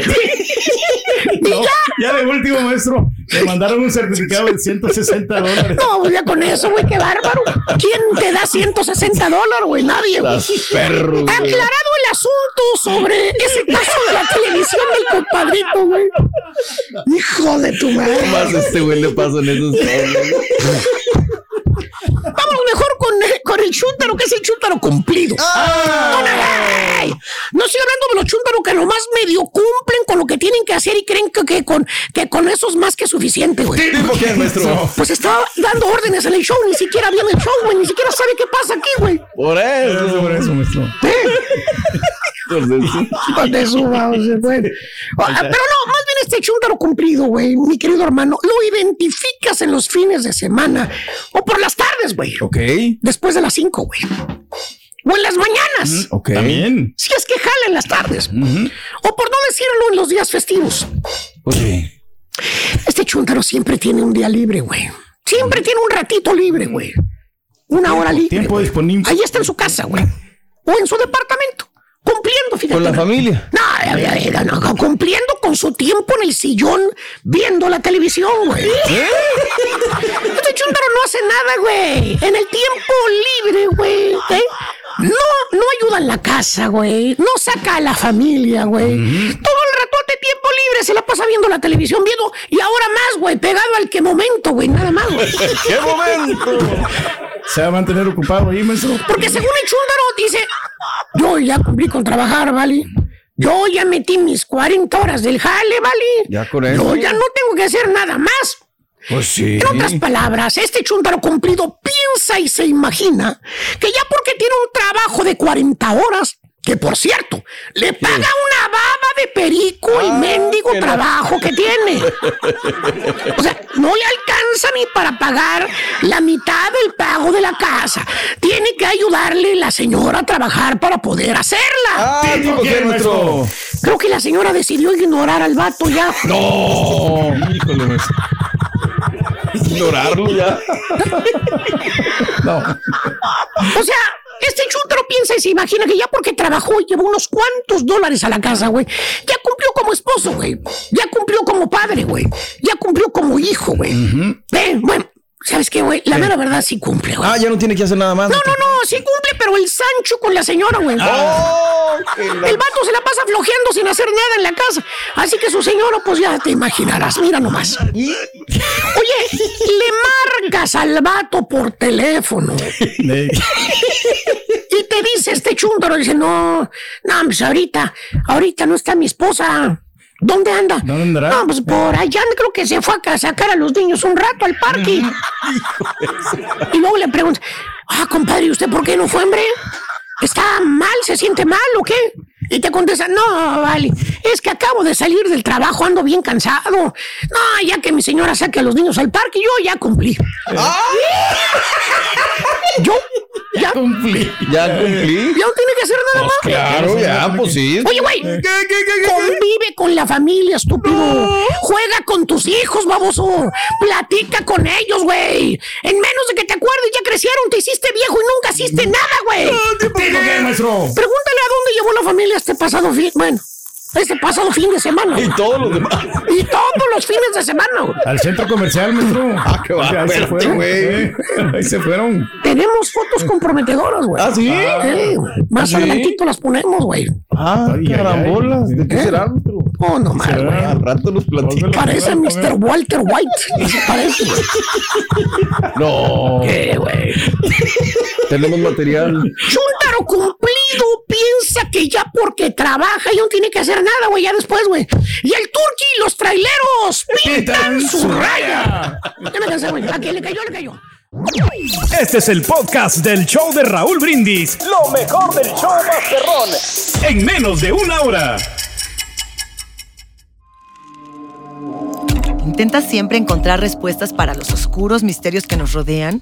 No, ya de último, maestro, me mandaron un certificado de 160 dólares. No, pues ya con eso, güey, qué bárbaro. ¿Quién te da 160 dólares, güey? Nadie, güey. Aclarado el asunto sobre ese caso de la televisión del compadrito, güey. Hijo de tu madre. Más a este güey le pasan esos. Vamos mejor con, con el chúntaro, que es el chúntaro cumplido. ¡Ay! No estoy hablando de los chúntaros que nomás medio cumplen con lo que tienen que hacer y creen que, que con, que con eso es más que suficiente, güey. ¿Tipo quién, maestro? Pues estaba dando órdenes en el show, ni siquiera viene el show, güey, ni siquiera sabe qué pasa aquí, güey. Por Eso, eso. por eso, maestro. Hijos de su mouse, güey. Ah, Pero no, más bien este chúntaro cumplido, güey, mi querido hermano, lo identificas en los fines de semana o por las tardes, güey. Ok. Después de las 5, güey. O en las mañanas. Ok. También. Si es que jala en las tardes. O por no decirlo en los días festivos. Pues sí. Este chúntaro siempre tiene un día libre, güey. Siempre tiene un ratito libre, güey. Una hora libre. Tiempo disponible. Ahí está en su casa, güey. O en su departamento. Cumpliendo, fíjate. Con la familia. No, cumpliendo con su tiempo en el sillón viendo la televisión, güey. Este chúntaro no hace nada, güey. En el tiempo libre, güey. ¿eh? No, no ayuda en la casa, güey. No saca a la familia, güey. Todo el ratote tiempo libre se la pasa viendo la televisión, viendo. Y ahora más, güey, pegado al que momento, güey. Nada más, güey. ¡Qué momento! Se va a mantener ocupado ahí, maestro. Porque según el chúndaro dice, yo ya cumplí con trabajar, ¿vale? Yo ya metí mis 40 horas del jale, ¿vale? Ya con eso. Yo ya no tengo que hacer nada más. Pues sí. En otras palabras, este chúntaro cumplido piensa y se imagina que ya porque tiene un trabajo de 40 horas, que por cierto, le paga una baba de perico el mendigo que la- trabajo que tiene. O sea, no le alcanza ni para pagar la mitad del pago de la casa. Tiene que ayudarle la señora a trabajar para poder hacerla. ¡Ah, quién, maestro! Creo que la señora decidió ignorar al vato ya. ¡No! Híjole. Ignorarlo ya. O sea, este chúntaro piensa y se imagina que ya porque trabajó y llevó unos cuantos dólares a la casa, güey, ya cumplió como esposo, güey. Ya cumplió como padre, güey. Ya cumplió como hijo, güey. Eh, bueno, ¿sabes qué, güey? La mera verdad sí cumple, güey. Ah, ya no tiene que hacer nada más. No, no, no, sí cumple, pero el Sancho con la señora, güey. ¡Oh! El vato se la pasa flojeando sin hacer nada en la casa. Así que su señora, pues ya te imaginarás. Mira nomás. Oye, le marcas al vato por teléfono. Y te dice este chúndaro, dice, no, no, pues ahorita, ahorita no está mi esposa. ¿Dónde anda? ¿Dónde andará? No, pues por allá creo que se fue a sacar a los niños un rato al parque. y luego le pregunta, ah, compadre, ¿y usted por qué no fue, hombre? ¿Está mal? ¿Se siente mal o qué? Y te contesta, no, vale, es que acabo de salir del trabajo, ando bien cansado. No, ya que mi señora saque a los niños al parque, yo ya cumplí. Yo Ya cumplí. Ya cumplí. Ya no tiene que hacer nada más. Claro, ya, pues sí. Oye, güey, convive con la familia, estúpido. Juega con tus hijos, baboso. Platica con ellos, güey. En menos de que te acuerdes, ya crecieron, te hiciste viejo y nunca hiciste nada, güey. qué, maestro? Pregúntale a dónde llevó la familia este pasado fin. Bueno, este pasado fin de semana. Y todos los demás. Y todos los fines de semana. Al centro comercial, maestro. Ah, qué Ahí se fueron, güey. eh. Ahí se fueron. Tenemos fotos comprometedoras, güey. ¿Ah, sí? Güey. Más ¿Sí? adelantito las ponemos, güey. Ah, Ay, ay, carambolas. ¿De qué ¿Eh? será, maestro? Oh, no más, güey. Al rato los platicamos. Parece Mr. Walter White. Parece. güey. No. ¿Qué, güey? Tenemos material. Chuntaro cumplido piensa que ya porque trabaja ya no tiene que hacer nada, güey, ya después, güey. Y el turqui y los traileros pintan su raya. ¿Qué me cansé, güey? ¿A quién le cayó? Le cayó. Este es el podcast del show de Raúl Brindis. Lo mejor del show Masterrón. En menos de una hora. ¿Intentas siempre encontrar respuestas para los oscuros misterios que nos rodean?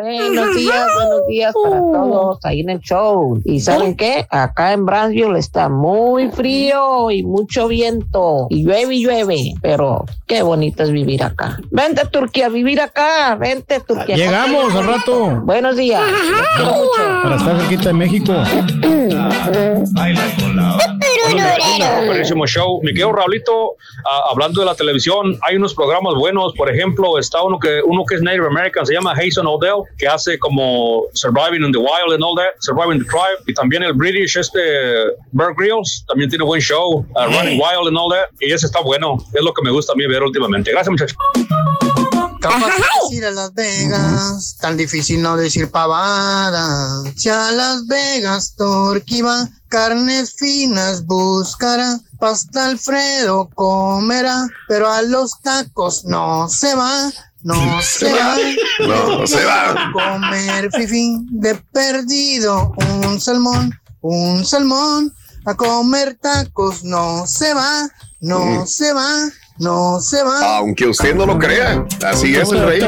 Buenos días, buenos días para todos ahí en el show. ¿Y saben qué? Acá en Brownsville está muy frío y mucho viento. Y llueve y llueve. Pero qué bonito es vivir acá. Vente, Turquía, a vivir acá. Vente, Turquía. Llegamos al rato. Buenos días. Mucho. Para estar cerquita de México. Buenísimo show. Mi querido Raulito, hablando de la televisión, hay unos programas buenos. Por ejemplo, está uno que uno que es Native American, se llama Jason Odell, que hace como Surviving in the Wild and all that, Surviving the Tribe. Y también el British, este Bear Grylls, también tiene buen show, ah, Running Wild and all that. Y ese está bueno. Es lo que me gusta a mí ver últimamente. Gracias, muchachos. Capaz de ir a Las Vegas, tan difícil no decir pavada. Si a Las Vegas Torqui va, carnes finas buscará, pasta Alfredo comerá, pero a los tacos no se va. No se va, No, se va. comer fifi de perdido un salmón, un salmón, a comer tacos no se va, no Mm. se va, no se va. Aunque usted no lo crea, así es el rey.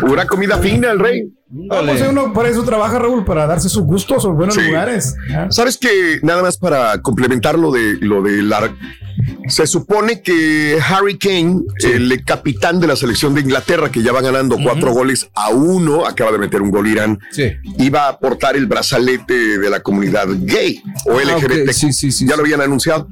Pura comida fina, el rey. Ah, pues uno para eso trabaja, Raúl, para darse sus gustos o buenos Sí. lugares. Sabes que nada más para complementar lo de lo de la se supone que Harry Kane, el capitán de la selección de Inglaterra, que ya va ganando cuatro goles a uno, acaba de meter un gol Irán, iba a aportar el brazalete de la comunidad gay o Ah, LGBT. ok. Sí, sí, sí, ya lo habían anunciado.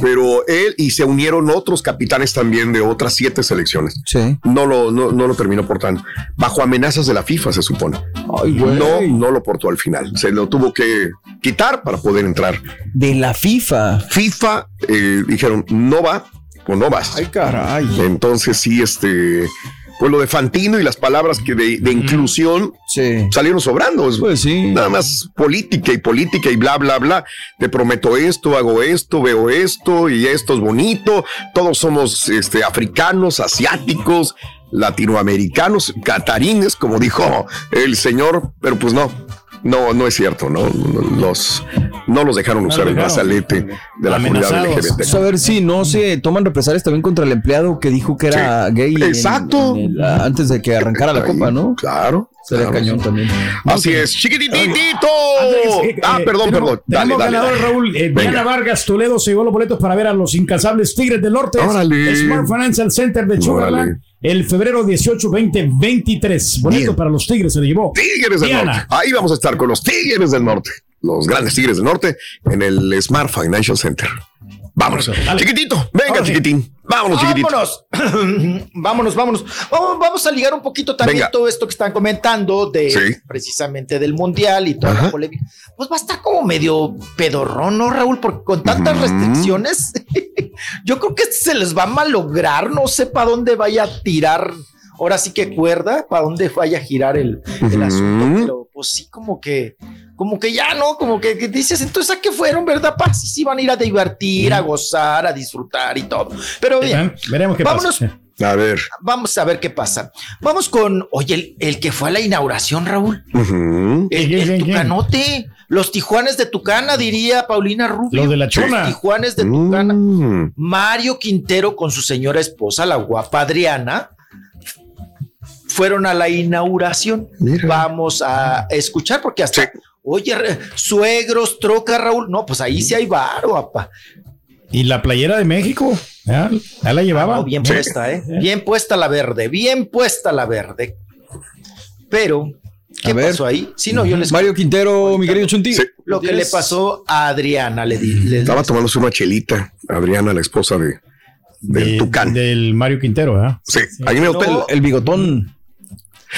Pero él y se unieron otros capitanes también de otras siete selecciones. Sí. No lo, no, no lo terminó portando. Bajo amenazas de la FIFA, se supone. Ay, no, no lo portó al final. Se lo tuvo que quitar para poder entrar. De la FIFA. FIFA eh, dijeron, no va o no vas. Ay, caray. Entonces sí, este, pues lo de Fantino y las palabras que de, de inclusión salieron sobrando. Pues sí. Nada más política y política y bla, bla, bla. Te prometo esto, hago esto, veo esto y esto es bonito. Todos somos este, africanos, asiáticos, latinoamericanos, catarines, como dijo el señor, pero pues no. No, no es cierto, ¿no? Los, no los dejaron usar el brazalete de la comunidad LGBT. Pues a ver si no se toman represalias también contra el empleado que dijo que era gay. en- Exacto. en el- antes de que arrancara la copa, ¿no? Claro. Sería claro. cañón también. Así es, chiquititito. Andrés, eh, Ah, eh, perdón, tenemos- perdón. Dale, dale, ganador, dale. Raúl. Eh, Venga. Diana Vargas Toledo se llevó los boletos para ver a los incansables Tigres del Norte. Órale. Smart Financial Center de Sugarland. El febrero 18, 20, 23. Boleto Bien. para los Tigres se le llevó. Tigres del Diana. Norte. Ahí vamos a estar con los Tigres del Norte. Los grandes Tigres del Norte en el Smart Financial Center. Vámonos. Chiquitito, venga, Ahora chiquitín. Vámonos, chiquitito. Vámonos. vámonos, vámonos. Vamos, vamos a ligar un poquito también Venga. todo esto que están comentando de Sí. precisamente del mundial y toda Ajá. la polémica. Pues va a estar como medio pedorrón, ¿no, Raúl? Porque con tantas restricciones, yo creo que se les va a malograr. No sé para dónde vaya a tirar ahora sí que cuerda para dónde vaya a girar el, asunto, pero pues sí como que, como que ya no, como que, que dices, entonces a qué fueron, ¿verdad? Pa? Sí, sí van a ir a divertir, a gozar, a disfrutar y todo. Pero bien, Veremos qué vámonos, pasa. A ver. vamos a ver qué pasa. Vamos con, oye, el, el que fue a la inauguración, Raúl. Ujú. El, el Tucanote, los Tijuanes de Tucana, diría Paulina Rubio. Los de la Chona. Los Tijuanes de Tucana. Mario Quintero con su señora esposa, la guapa Adriana, fueron a la inauguración. Vamos a escuchar porque hasta, oye, suegros, troca, Raúl. No, pues ahí sí hay varo, papá. Y la playera de México, ya, ya la llevaba. No, bien puesta, ¿eh? Bien puesta la verde, bien puesta la verde. Pero, ¿qué pasó ahí? Si no, yo les Mario Quintero, mi querido Chunti. lo que le pasó a Adriana, le di. le- Estaba tomándose una chelita, Adriana, la esposa de, del Tucán. Del Mario Quintero, ¿ah? Sí, ahí en el hotel. El bigotón.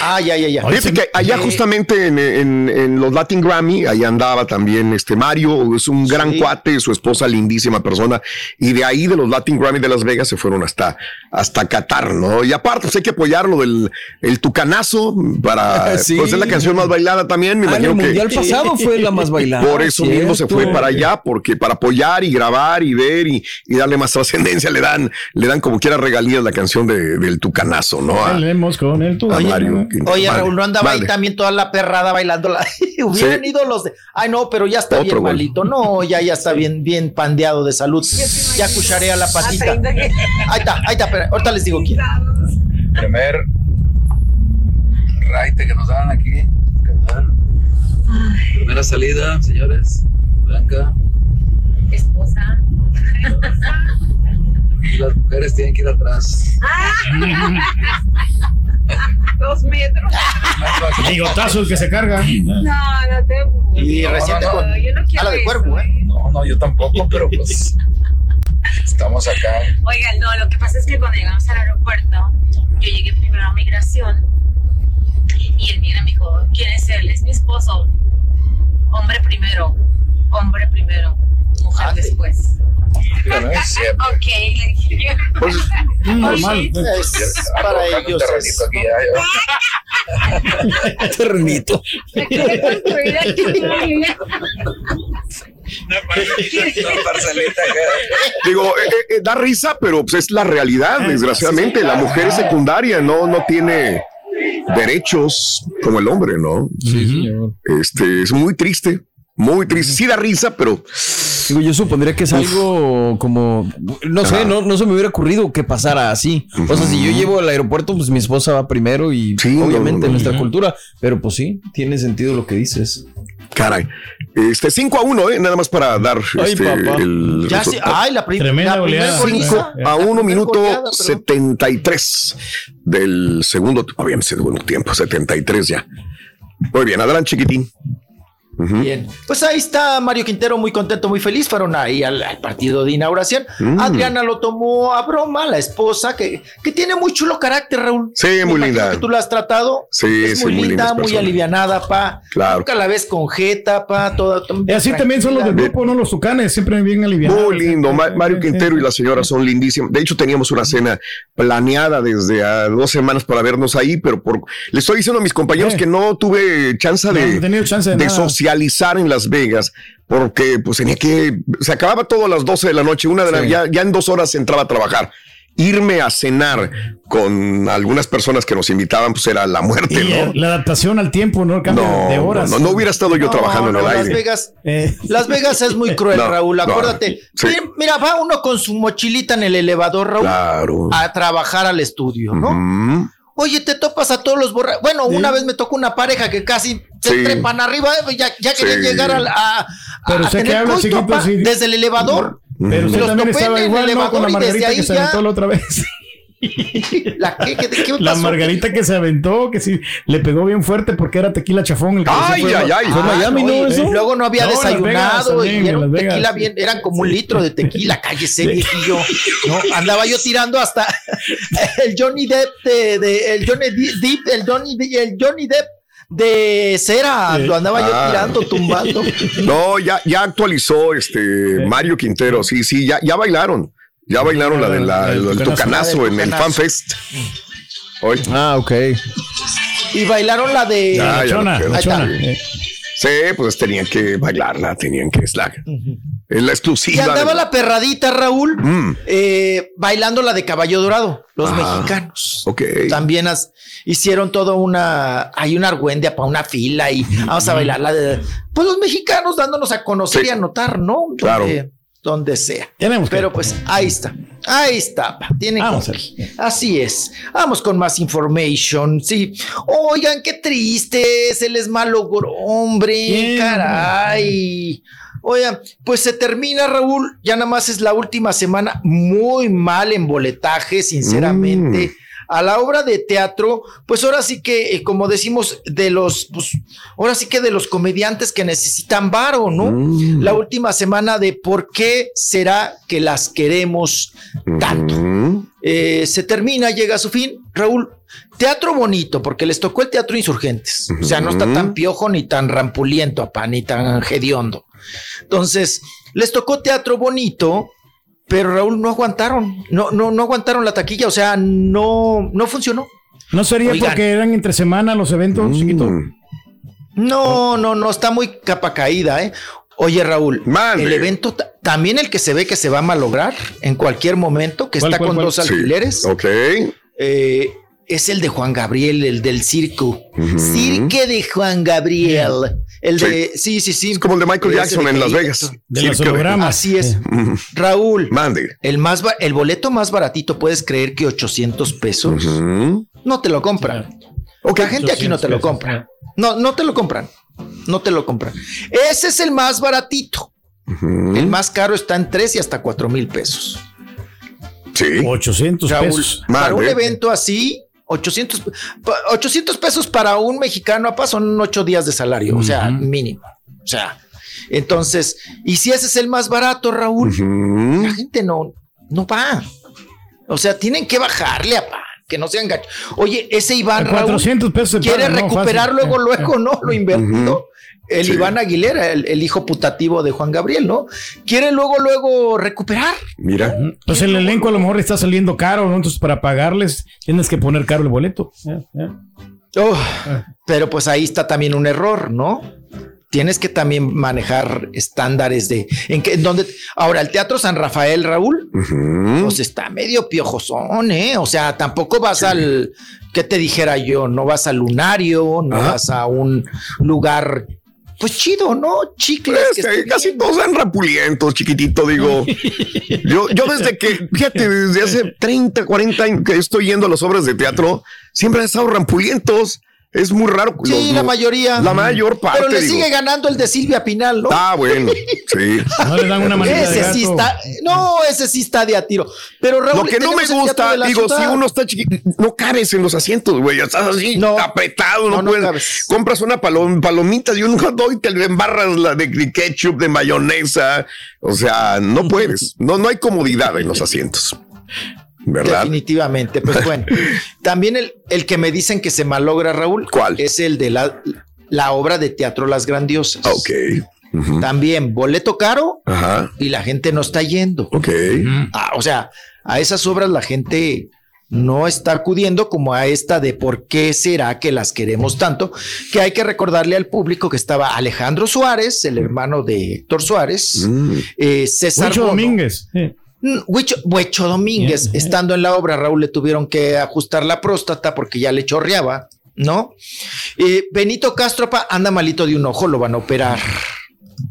Ah, ya, ya, ya. Fíjate que allá Eh, justamente en, en- en los Latin Grammy, ahí andaba también este Mario, es un gran cuate, su esposa lindísima persona, y de ahí de los Latin Grammy de Las Vegas se fueron hasta, hasta Qatar, ¿no? Y aparte, pues hay que apoyarlo del el tucanazo para, Sí. pues es la canción más bailada también, me Ah, imagino el que. mundial pasado fue la más bailada, Por eso mismo se fue para allá, porque para apoyar y grabar y ver y, y darle más trascendencia, le dan, le dan como quiera regalías la canción de- del tucanazo, ¿no? A- con el Quintero. Oye, Vale, Raúl, no andaba ahí también toda la perrada bailando la. Hubieran Sí. ido los de. Ay, no, pero ya está Otro bien gol. malito. No, ya, ya está bien, bien pandeado de salud. Ya cucharea la patita. Ahí está, ahí está, pero ahorita les digo quién. Primer raite que nos dan aquí. ¿Qué tal? Primera salida, señores. Blanca. Esposa. Y las mujeres tienen que ir atrás. Dos metros. Bigotazo el que se carga. No, no te. Y reciente no, no. con Yo no quiero ala de eso, cuervo, ¿eh? No, no, yo tampoco, pero pues estamos acá. Oigan, no, lo que pasa es que cuando llegamos al aeropuerto, yo llegué primero a migración y el migra me dijo, ¿quién es él? Es mi esposo. Hombre primero, hombre primero, mujer después. Dígame, siempre. Ok, le dije yo. Pues, normal. Es Ah, para un ellos. es- terrenito una parcelita. Digo, eh, eh, eh, da risa, pero pues, es la realidad, desgraciadamente. La mujer es secundaria, no, no tiene derechos como el hombre, ¿no? Sí, señor. Este, es muy triste, muy triste. Sí da risa, pero Digo, yo supondría que es algo como, no sé, no, no se me hubiera ocurrido que pasara así. O sea, si yo llevo al aeropuerto, pues mi esposa va primero y Sí, no, obviamente no, no. nuestra cultura, pero pues sí, tiene sentido lo que dices. caray. Este, 5 a 1, ¿eh? Nada más para dar Ay, este, papá. el Ya sí, ay, la, prim- Tremenda la primera goleada. goliza. Cinco a La 1 primera minuto goleada, perdón. 73 del segundo, obviamente segundo tiempo, 73 ya. Muy bien, adelante, chiquitín. Bien, pues ahí está Mario Quintero muy contento, muy feliz. Fueron ahí al, al partido de inauguración. Mm. Adriana lo tomó a broma, la esposa, que, que tiene muy chulo carácter, Raúl. Sí, Me muy linda. Que tú la has tratado. Sí, es sí, muy muy linda, muy persona. alivianada, pa. Claro. Nunca la ves con jeta, pa. Toda, Y así también son los del grupo, ¿no? Los tucanes, siempre bien aliviados. Muy lindo, Ma- Mario Quintero y la señora son lindísimos. De hecho, teníamos una cena planeada desde a dos semanas para vernos ahí, pero por le estoy diciendo a mis compañeros Eh. que no tuve chance de, no he tenido chance de de nada. Socializar en Las Vegas, porque pues tenía que, se acababa todo a las 12 de la noche, una de la, Sí. ya, ya en dos horas entraba a trabajar. Irme a cenar con algunas personas que nos invitaban, pues era la muerte, Y ¿no? la adaptación al tiempo, ¿no? El cambio No, de horas. no, no hubiera estado yo No, trabajando en el Las aire. Vegas, Eh, Las Vegas es muy cruel, No, Raúl. no, Acuérdate. sí. Mira, Mira, va uno con su mochilita en el elevador, Raúl, Claro. a trabajar al estudio, ¿no? Ujú. Oye, te topas a todos los borrachos. Bueno, una vez me tocó una pareja que casi se Sí. trepan arriba, eh, ya, ya querían Sí. llegar al- a, a, Pero a que tener habla, coito, chiquito, pa, sí. desde el elevador. Pero Me usted los también estaba en el igual, ¿no? Con elevador la y desde margarita ahí que se ya- la otra vez. ¿La qué? ¿Qué, qué La pasó? margarita que se aventó, que sí, le pegó bien fuerte porque era tequila chafón. El que Ay, se fue, ay, ay. fue a Ah, Miami, no, ¿no? y Eso. luego no había No, Las Vegas desayunado también, y era tequila bien, eran como un litro de tequila, cállese, viejillo. No, andaba yo tirando hasta el Johnny Depp de, de- el Johnny Depp, el Johnny, el Johnny Depp de cera, lo andaba yo Ah. tirando, tumbando. No, ya, ya actualizó este Mario Quintero, sí, sí, ya, ya bailaron. Ya bailaron la de la, El el, tucanazo. tucanazo La del en el. FanFest. Hoy. Ah, ok. Y bailaron la de. Ahí está. Sí, pues tenían que bailarla, tenían que es la, es la Y exclusiva. andaba de- la perradita, Raúl, Mm. eh, bailando la de Caballo Dorado, los mexicanos. Ok. También as- hicieron toda una, hay una argüendia para una fila y vamos a bailar la de, pues los mexicanos dándonos a conocer Sí. y a notar, ¿no? Claro. Donde sea. Tenemos que- Pero pues ahí está, ahí está, tienen Vamos qué. Así es. Vamos con más information. Sí. Oigan, qué triste, se les malogró, hombre, caray. Oigan, pues se termina, Raúl. Ya nada más es la última semana. Muy mal en boletaje, sinceramente. A la obra de teatro, pues ahora sí que, eh, como decimos, de los, pues, ahora sí que de los comediantes que necesitan varo, ¿no? La última semana de por qué será que las queremos tanto. Eh, se termina, llega a su fin. Raúl, teatro bonito, porque les tocó el teatro insurgentes. O sea, no está tan piojo ni tan rampuliento, apá, ni tan hediondo. Entonces, les tocó teatro bonito, pero Raúl no aguantaron. No, no, no aguantaron la taquilla. O sea, no, no funcionó. ¿No sería Oigan. porque eran entre semana los eventos, Mm. chiquito? No, no, no, está muy capa caída, ¿eh? Oye, Raúl, el evento, ta- también el que se ve que se va a malograr en cualquier momento, que ¿Cuál, está cuál, con cuál? dos Sí. alfileres. Ok. eh, es el de Juan Gabriel, el del circo. Cirque de Juan Gabriel. El de, sí, sí, sí. Es como el de Michael Jackson en Las Vegas. De los hologramas. Así es. Raúl. Mande. El, más el boleto más baratito, puedes creer que 800 pesos. No te lo compran. La gente aquí no te lo compra. No, no te lo compran. No te lo compran. Ese es el más baratito. El más caro está en 3 y hasta 4 mil pesos. Sí. 800 Raúl, pesos. para un evento así, 800, pa- 800 pesos para un mexicano, apa, son 8 días de salario, o sea, mínimo. O sea, entonces, y si ese es el más barato, Raúl, la gente no, no va. O sea, tienen que bajarle, apa, que no sean gachos. Oye, ese Iván A Raúl 400 pesos quiere recuperar luego, luego, ¿no? Lo invertido. El Sí. Iván Aguilera, el, el hijo putativo de Juan Gabriel, ¿no? Quiere luego, luego recuperar. Mira. Pues el elenco a lo mejor le está saliendo caro, ¿no? Entonces para pagarles tienes que poner caro el boleto. Oh, pero pues ahí está también un error, ¿no? Tienes que también manejar estándares de en que en donde ahora el Teatro San Rafael, Raúl, pues está medio piojosón, ¿eh? O sea, tampoco vas al ¿qué te dijera yo? No vas al lunario, no vas a un lugar pues chido, ¿no? Chicles. Pues, eh, casi todos eran rapulientos, chiquitito, digo. Yo, yo desde que, fíjate, desde hace 30, 40 años que estoy yendo a las obras de teatro, siempre han estado rampulientos. Es muy raro. Sí, la mayoría. La mayor parte. Pero le digo. sigue ganando el de Silvia Pinal, ¿no? Ah, bueno, sí. No le dan una manita de ese gato. sí está, no, ese sí está de a tiro. Pero Raúl, Lo que no me gusta, de digo, Ciudad. si uno está chiquito, no cabes en los asientos, güey. Estás así apretado, no, no, no puedes. cabes. Compras una palom- palomita y un hot dog y te le embarras la de de ketchup, de mayonesa. O sea, no puedes. No, no hay comodidad en los asientos. ¿Verdad? Definitivamente, pues bueno. También el, el que me dicen que se malogra, Raúl. ¿Cuál? Es el de la, la obra de teatro Las Grandiosas. Ok. También boleto caro Ajá. y la gente no está yendo. Ok. Ah, o sea, a esas obras la gente no está acudiendo como a esta de por qué será que las queremos tanto, que hay que recordarle al público que estaba Alejandro Suárez, el hermano de Héctor Suárez, eh, César Bono, Domínguez. sí. Mm, Huicho, Huicho Domínguez, estando en la obra, Raúl le tuvieron que ajustar la próstata porque ya le chorreaba, ¿no? Eh, Benito Castropa anda malito de un ojo, lo van a operar,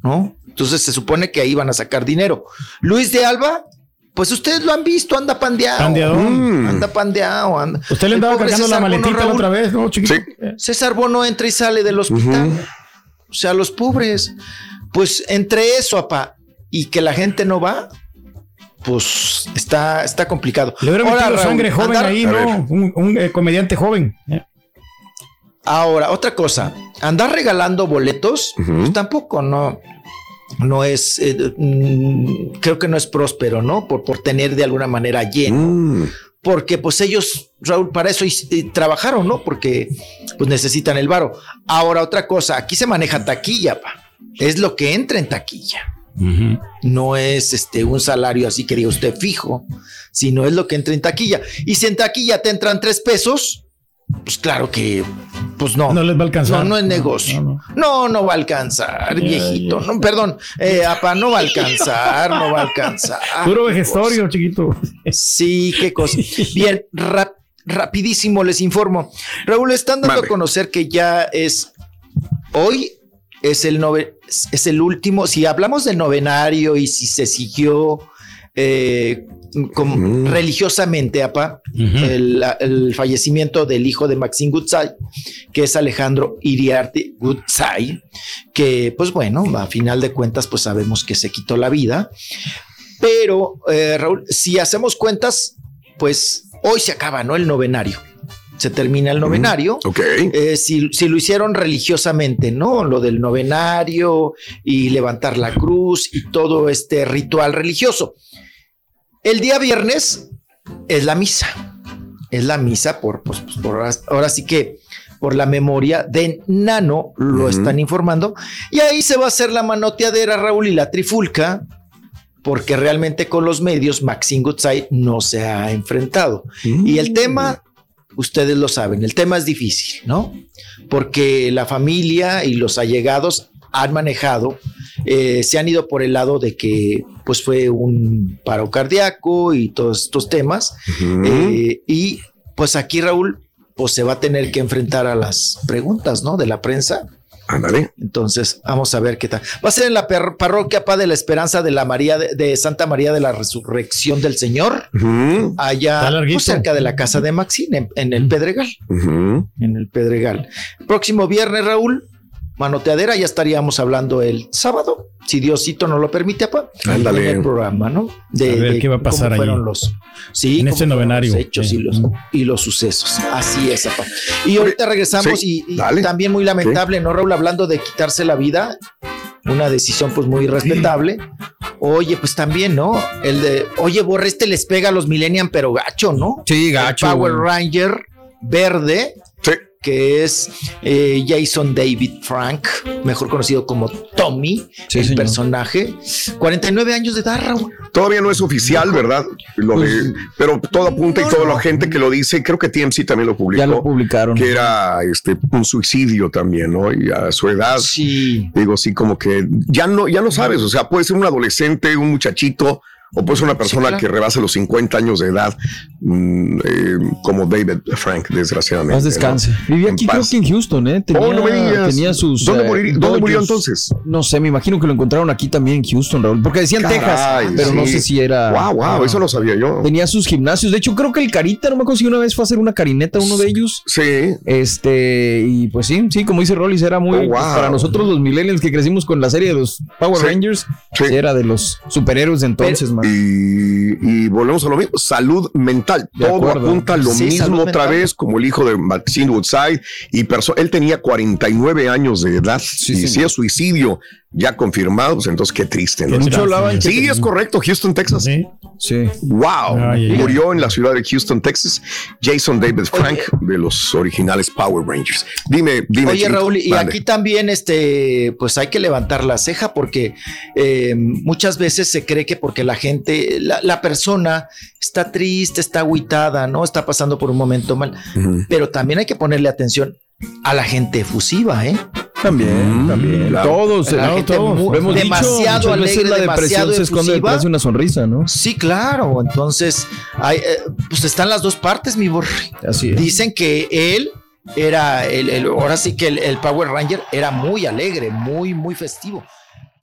¿no? Entonces se supone que ahí van a sacar dinero. Luis de Alba, pues ustedes lo han visto, anda pandeado. Pandeadón. Mm, Anda pandeado, anda. Usted le andaba cargando la César Bono, maletita la Raúl. otra vez, ¿no, chiquito? César Bono entra y sale del hospital. O sea, los pobres. Pues entre eso, apa, y que la gente no va, pues está, está complicado. Le hubiera metido Raúl, sangre joven andar- ahí, ¿no? Un, un, eh, comediante joven. Ahora, otra cosa, andar regalando boletos, pues tampoco, no. No es, eh, mm, creo que no es próspero, ¿no? Por, por tener de alguna manera lleno. Porque pues ellos, Raúl, para eso eh, trabajaron, ¿no? Porque pues necesitan el varo. Ahora, otra cosa, aquí se maneja taquilla, pa. Es lo que entra en taquilla. No es este un salario así que diga usted fijo, sino es lo que entra en taquilla. Y si en taquilla te entran tres pesos, pues claro que, pues no. No les va a alcanzar. No, no es negocio. No, no, va a alcanzar, viejito. No, perdón, eh, apa, no va a alcanzar, no va a alcanzar. Puro vejestorio, chiquito. Sí, qué cosa. Bien, rap- rapidísimo les informo. Raúl, están dando a conocer que ya es hoy es el nove- es el último. Si hablamos del novenario y si se siguió eh, religiosamente, apa, el, el fallecimiento del hijo de Maxine Gutzai, que es Alejandro Iriarte Gutzai, que pues bueno, a final de cuentas pues sabemos que se quitó la vida. Pero, eh, Raúl, si hacemos cuentas, pues hoy se acaba, ¿no? El novenario. Se termina el novenario. Ok. Eh, si, si lo hicieron religiosamente, ¿no? Lo del novenario y levantar la cruz y todo este ritual religioso. El día viernes es la misa. Es la misa por, pues, pues, por ahora, ahora sí que por la memoria de Nano, lo están informando. Y ahí se va a hacer la manoteadera, Raúl, y la trifulca, porque realmente con los medios Maxine Gutzai no se ha enfrentado. Y el tema, ustedes lo saben, el tema es difícil, ¿no? Porque la familia y los allegados han manejado, eh, se han ido por el lado de que pues fue un paro cardíaco y todos estos temas. Eh, y pues aquí Raúl, pues se va a tener que enfrentar a las preguntas, ¿no? De la prensa. Ándale. Entonces, vamos a ver qué tal. Va a ser en la parroquia Pa de la Esperanza de la María de, de Santa María de la Resurrección del Señor, allá pues, cerca de la casa de Maxine, en, en el Pedregal. En el Pedregal. Próximo viernes, Raúl, manoteadera, ya estaríamos hablando el sábado, si Diosito nos lo permite, apa, Ándale. en el programa, ¿no? A ver qué va a cómo pasar fueron allí. los sí, En cómo este fueron novenario. los hechos y los, y los sucesos. Así es, apa. Y ahorita regresamos sí, y, y también muy lamentable, ¿no, Raúl? Hablando de quitarse la vida, una decisión pues muy respetable. Oye, pues también, ¿no? El de, oye, Borre, este les pega a los Millennium, pero gacho, ¿no? Sí, El gacho, Power. Ranger verde, que es eh, Jason David Frank, mejor conocido como Tommy, el señor. personaje. 49 años de edad, Raúl. Todavía no es oficial, ¿verdad? Lo de- pero todo apunta y toda la gente que lo dice, creo que TMC también lo publicó. Ya lo publicaron. Que era este un suicidio también, ¿no? Y a su edad, digo, sí, como que ya no, ya no sabes, o sea, puede ser un adolescente, un muchachito, o puede ser una persona claro. que rebase los 50 años de edad, mm, eh, como David Frank, desgraciadamente. Más descanse. ¿no? Vivía En aquí, paz. creo que en Houston, ¿eh? Tenía, Oh, no me digas. tenía sus. ¿Dónde eh, morir- dónde murió entonces? No sé, me imagino que lo encontraron aquí también en Houston, Raúl. Porque decían Caray, Texas, pero no sé si era. Wow, wow, eso no sabía yo. Tenía sus gimnasios. De hecho, creo que el Carita, no me acuerdo si una vez fue a hacer una carineta uno de ellos. Sí. Este, y pues sí, sí, como dice Rollis, era muy. Oh, wow. pues, para nosotros los millennials que crecimos con la serie de los Power Sí. Rangers, sí, era de los superhéroes de entonces, man. Y, y volvemos a lo mismo, salud mental. De Todo acuerdo. apunta a lo Sí, mismo otra mental. vez, como el hijo de Maxine Woodside. Y él tenía 49 años de edad. y si es suicidio ya confirmado, pues entonces qué triste. ¿no? Sí, es correcto, Houston, Texas. Sí. Wow. Ay, ay, ay. Murió en la ciudad de Houston, Texas. Jason David Frank, de los originales Power Rangers. Dime, dime. Oye, Chiquito, Raúl, y mande. aquí también, este, pues hay que levantar la ceja porque eh, muchas veces se cree que porque la gente, la, la persona está triste, está agüitada, ¿no? Está pasando por un momento mal. Pero también hay que ponerle atención a la gente efusiva, ¿eh? También, también. Todos, La ¿no? todos. hemos dicho, demasiado veces alegre, la demasiado depresión se esconde efusiva. detrás de una sonrisa, ¿no? Sí, claro. Entonces, hay, eh, pues están las dos partes, mi borre. Así es. Dicen que él era, el, el- ahora sí que el, el Power Ranger era muy alegre, muy, muy festivo.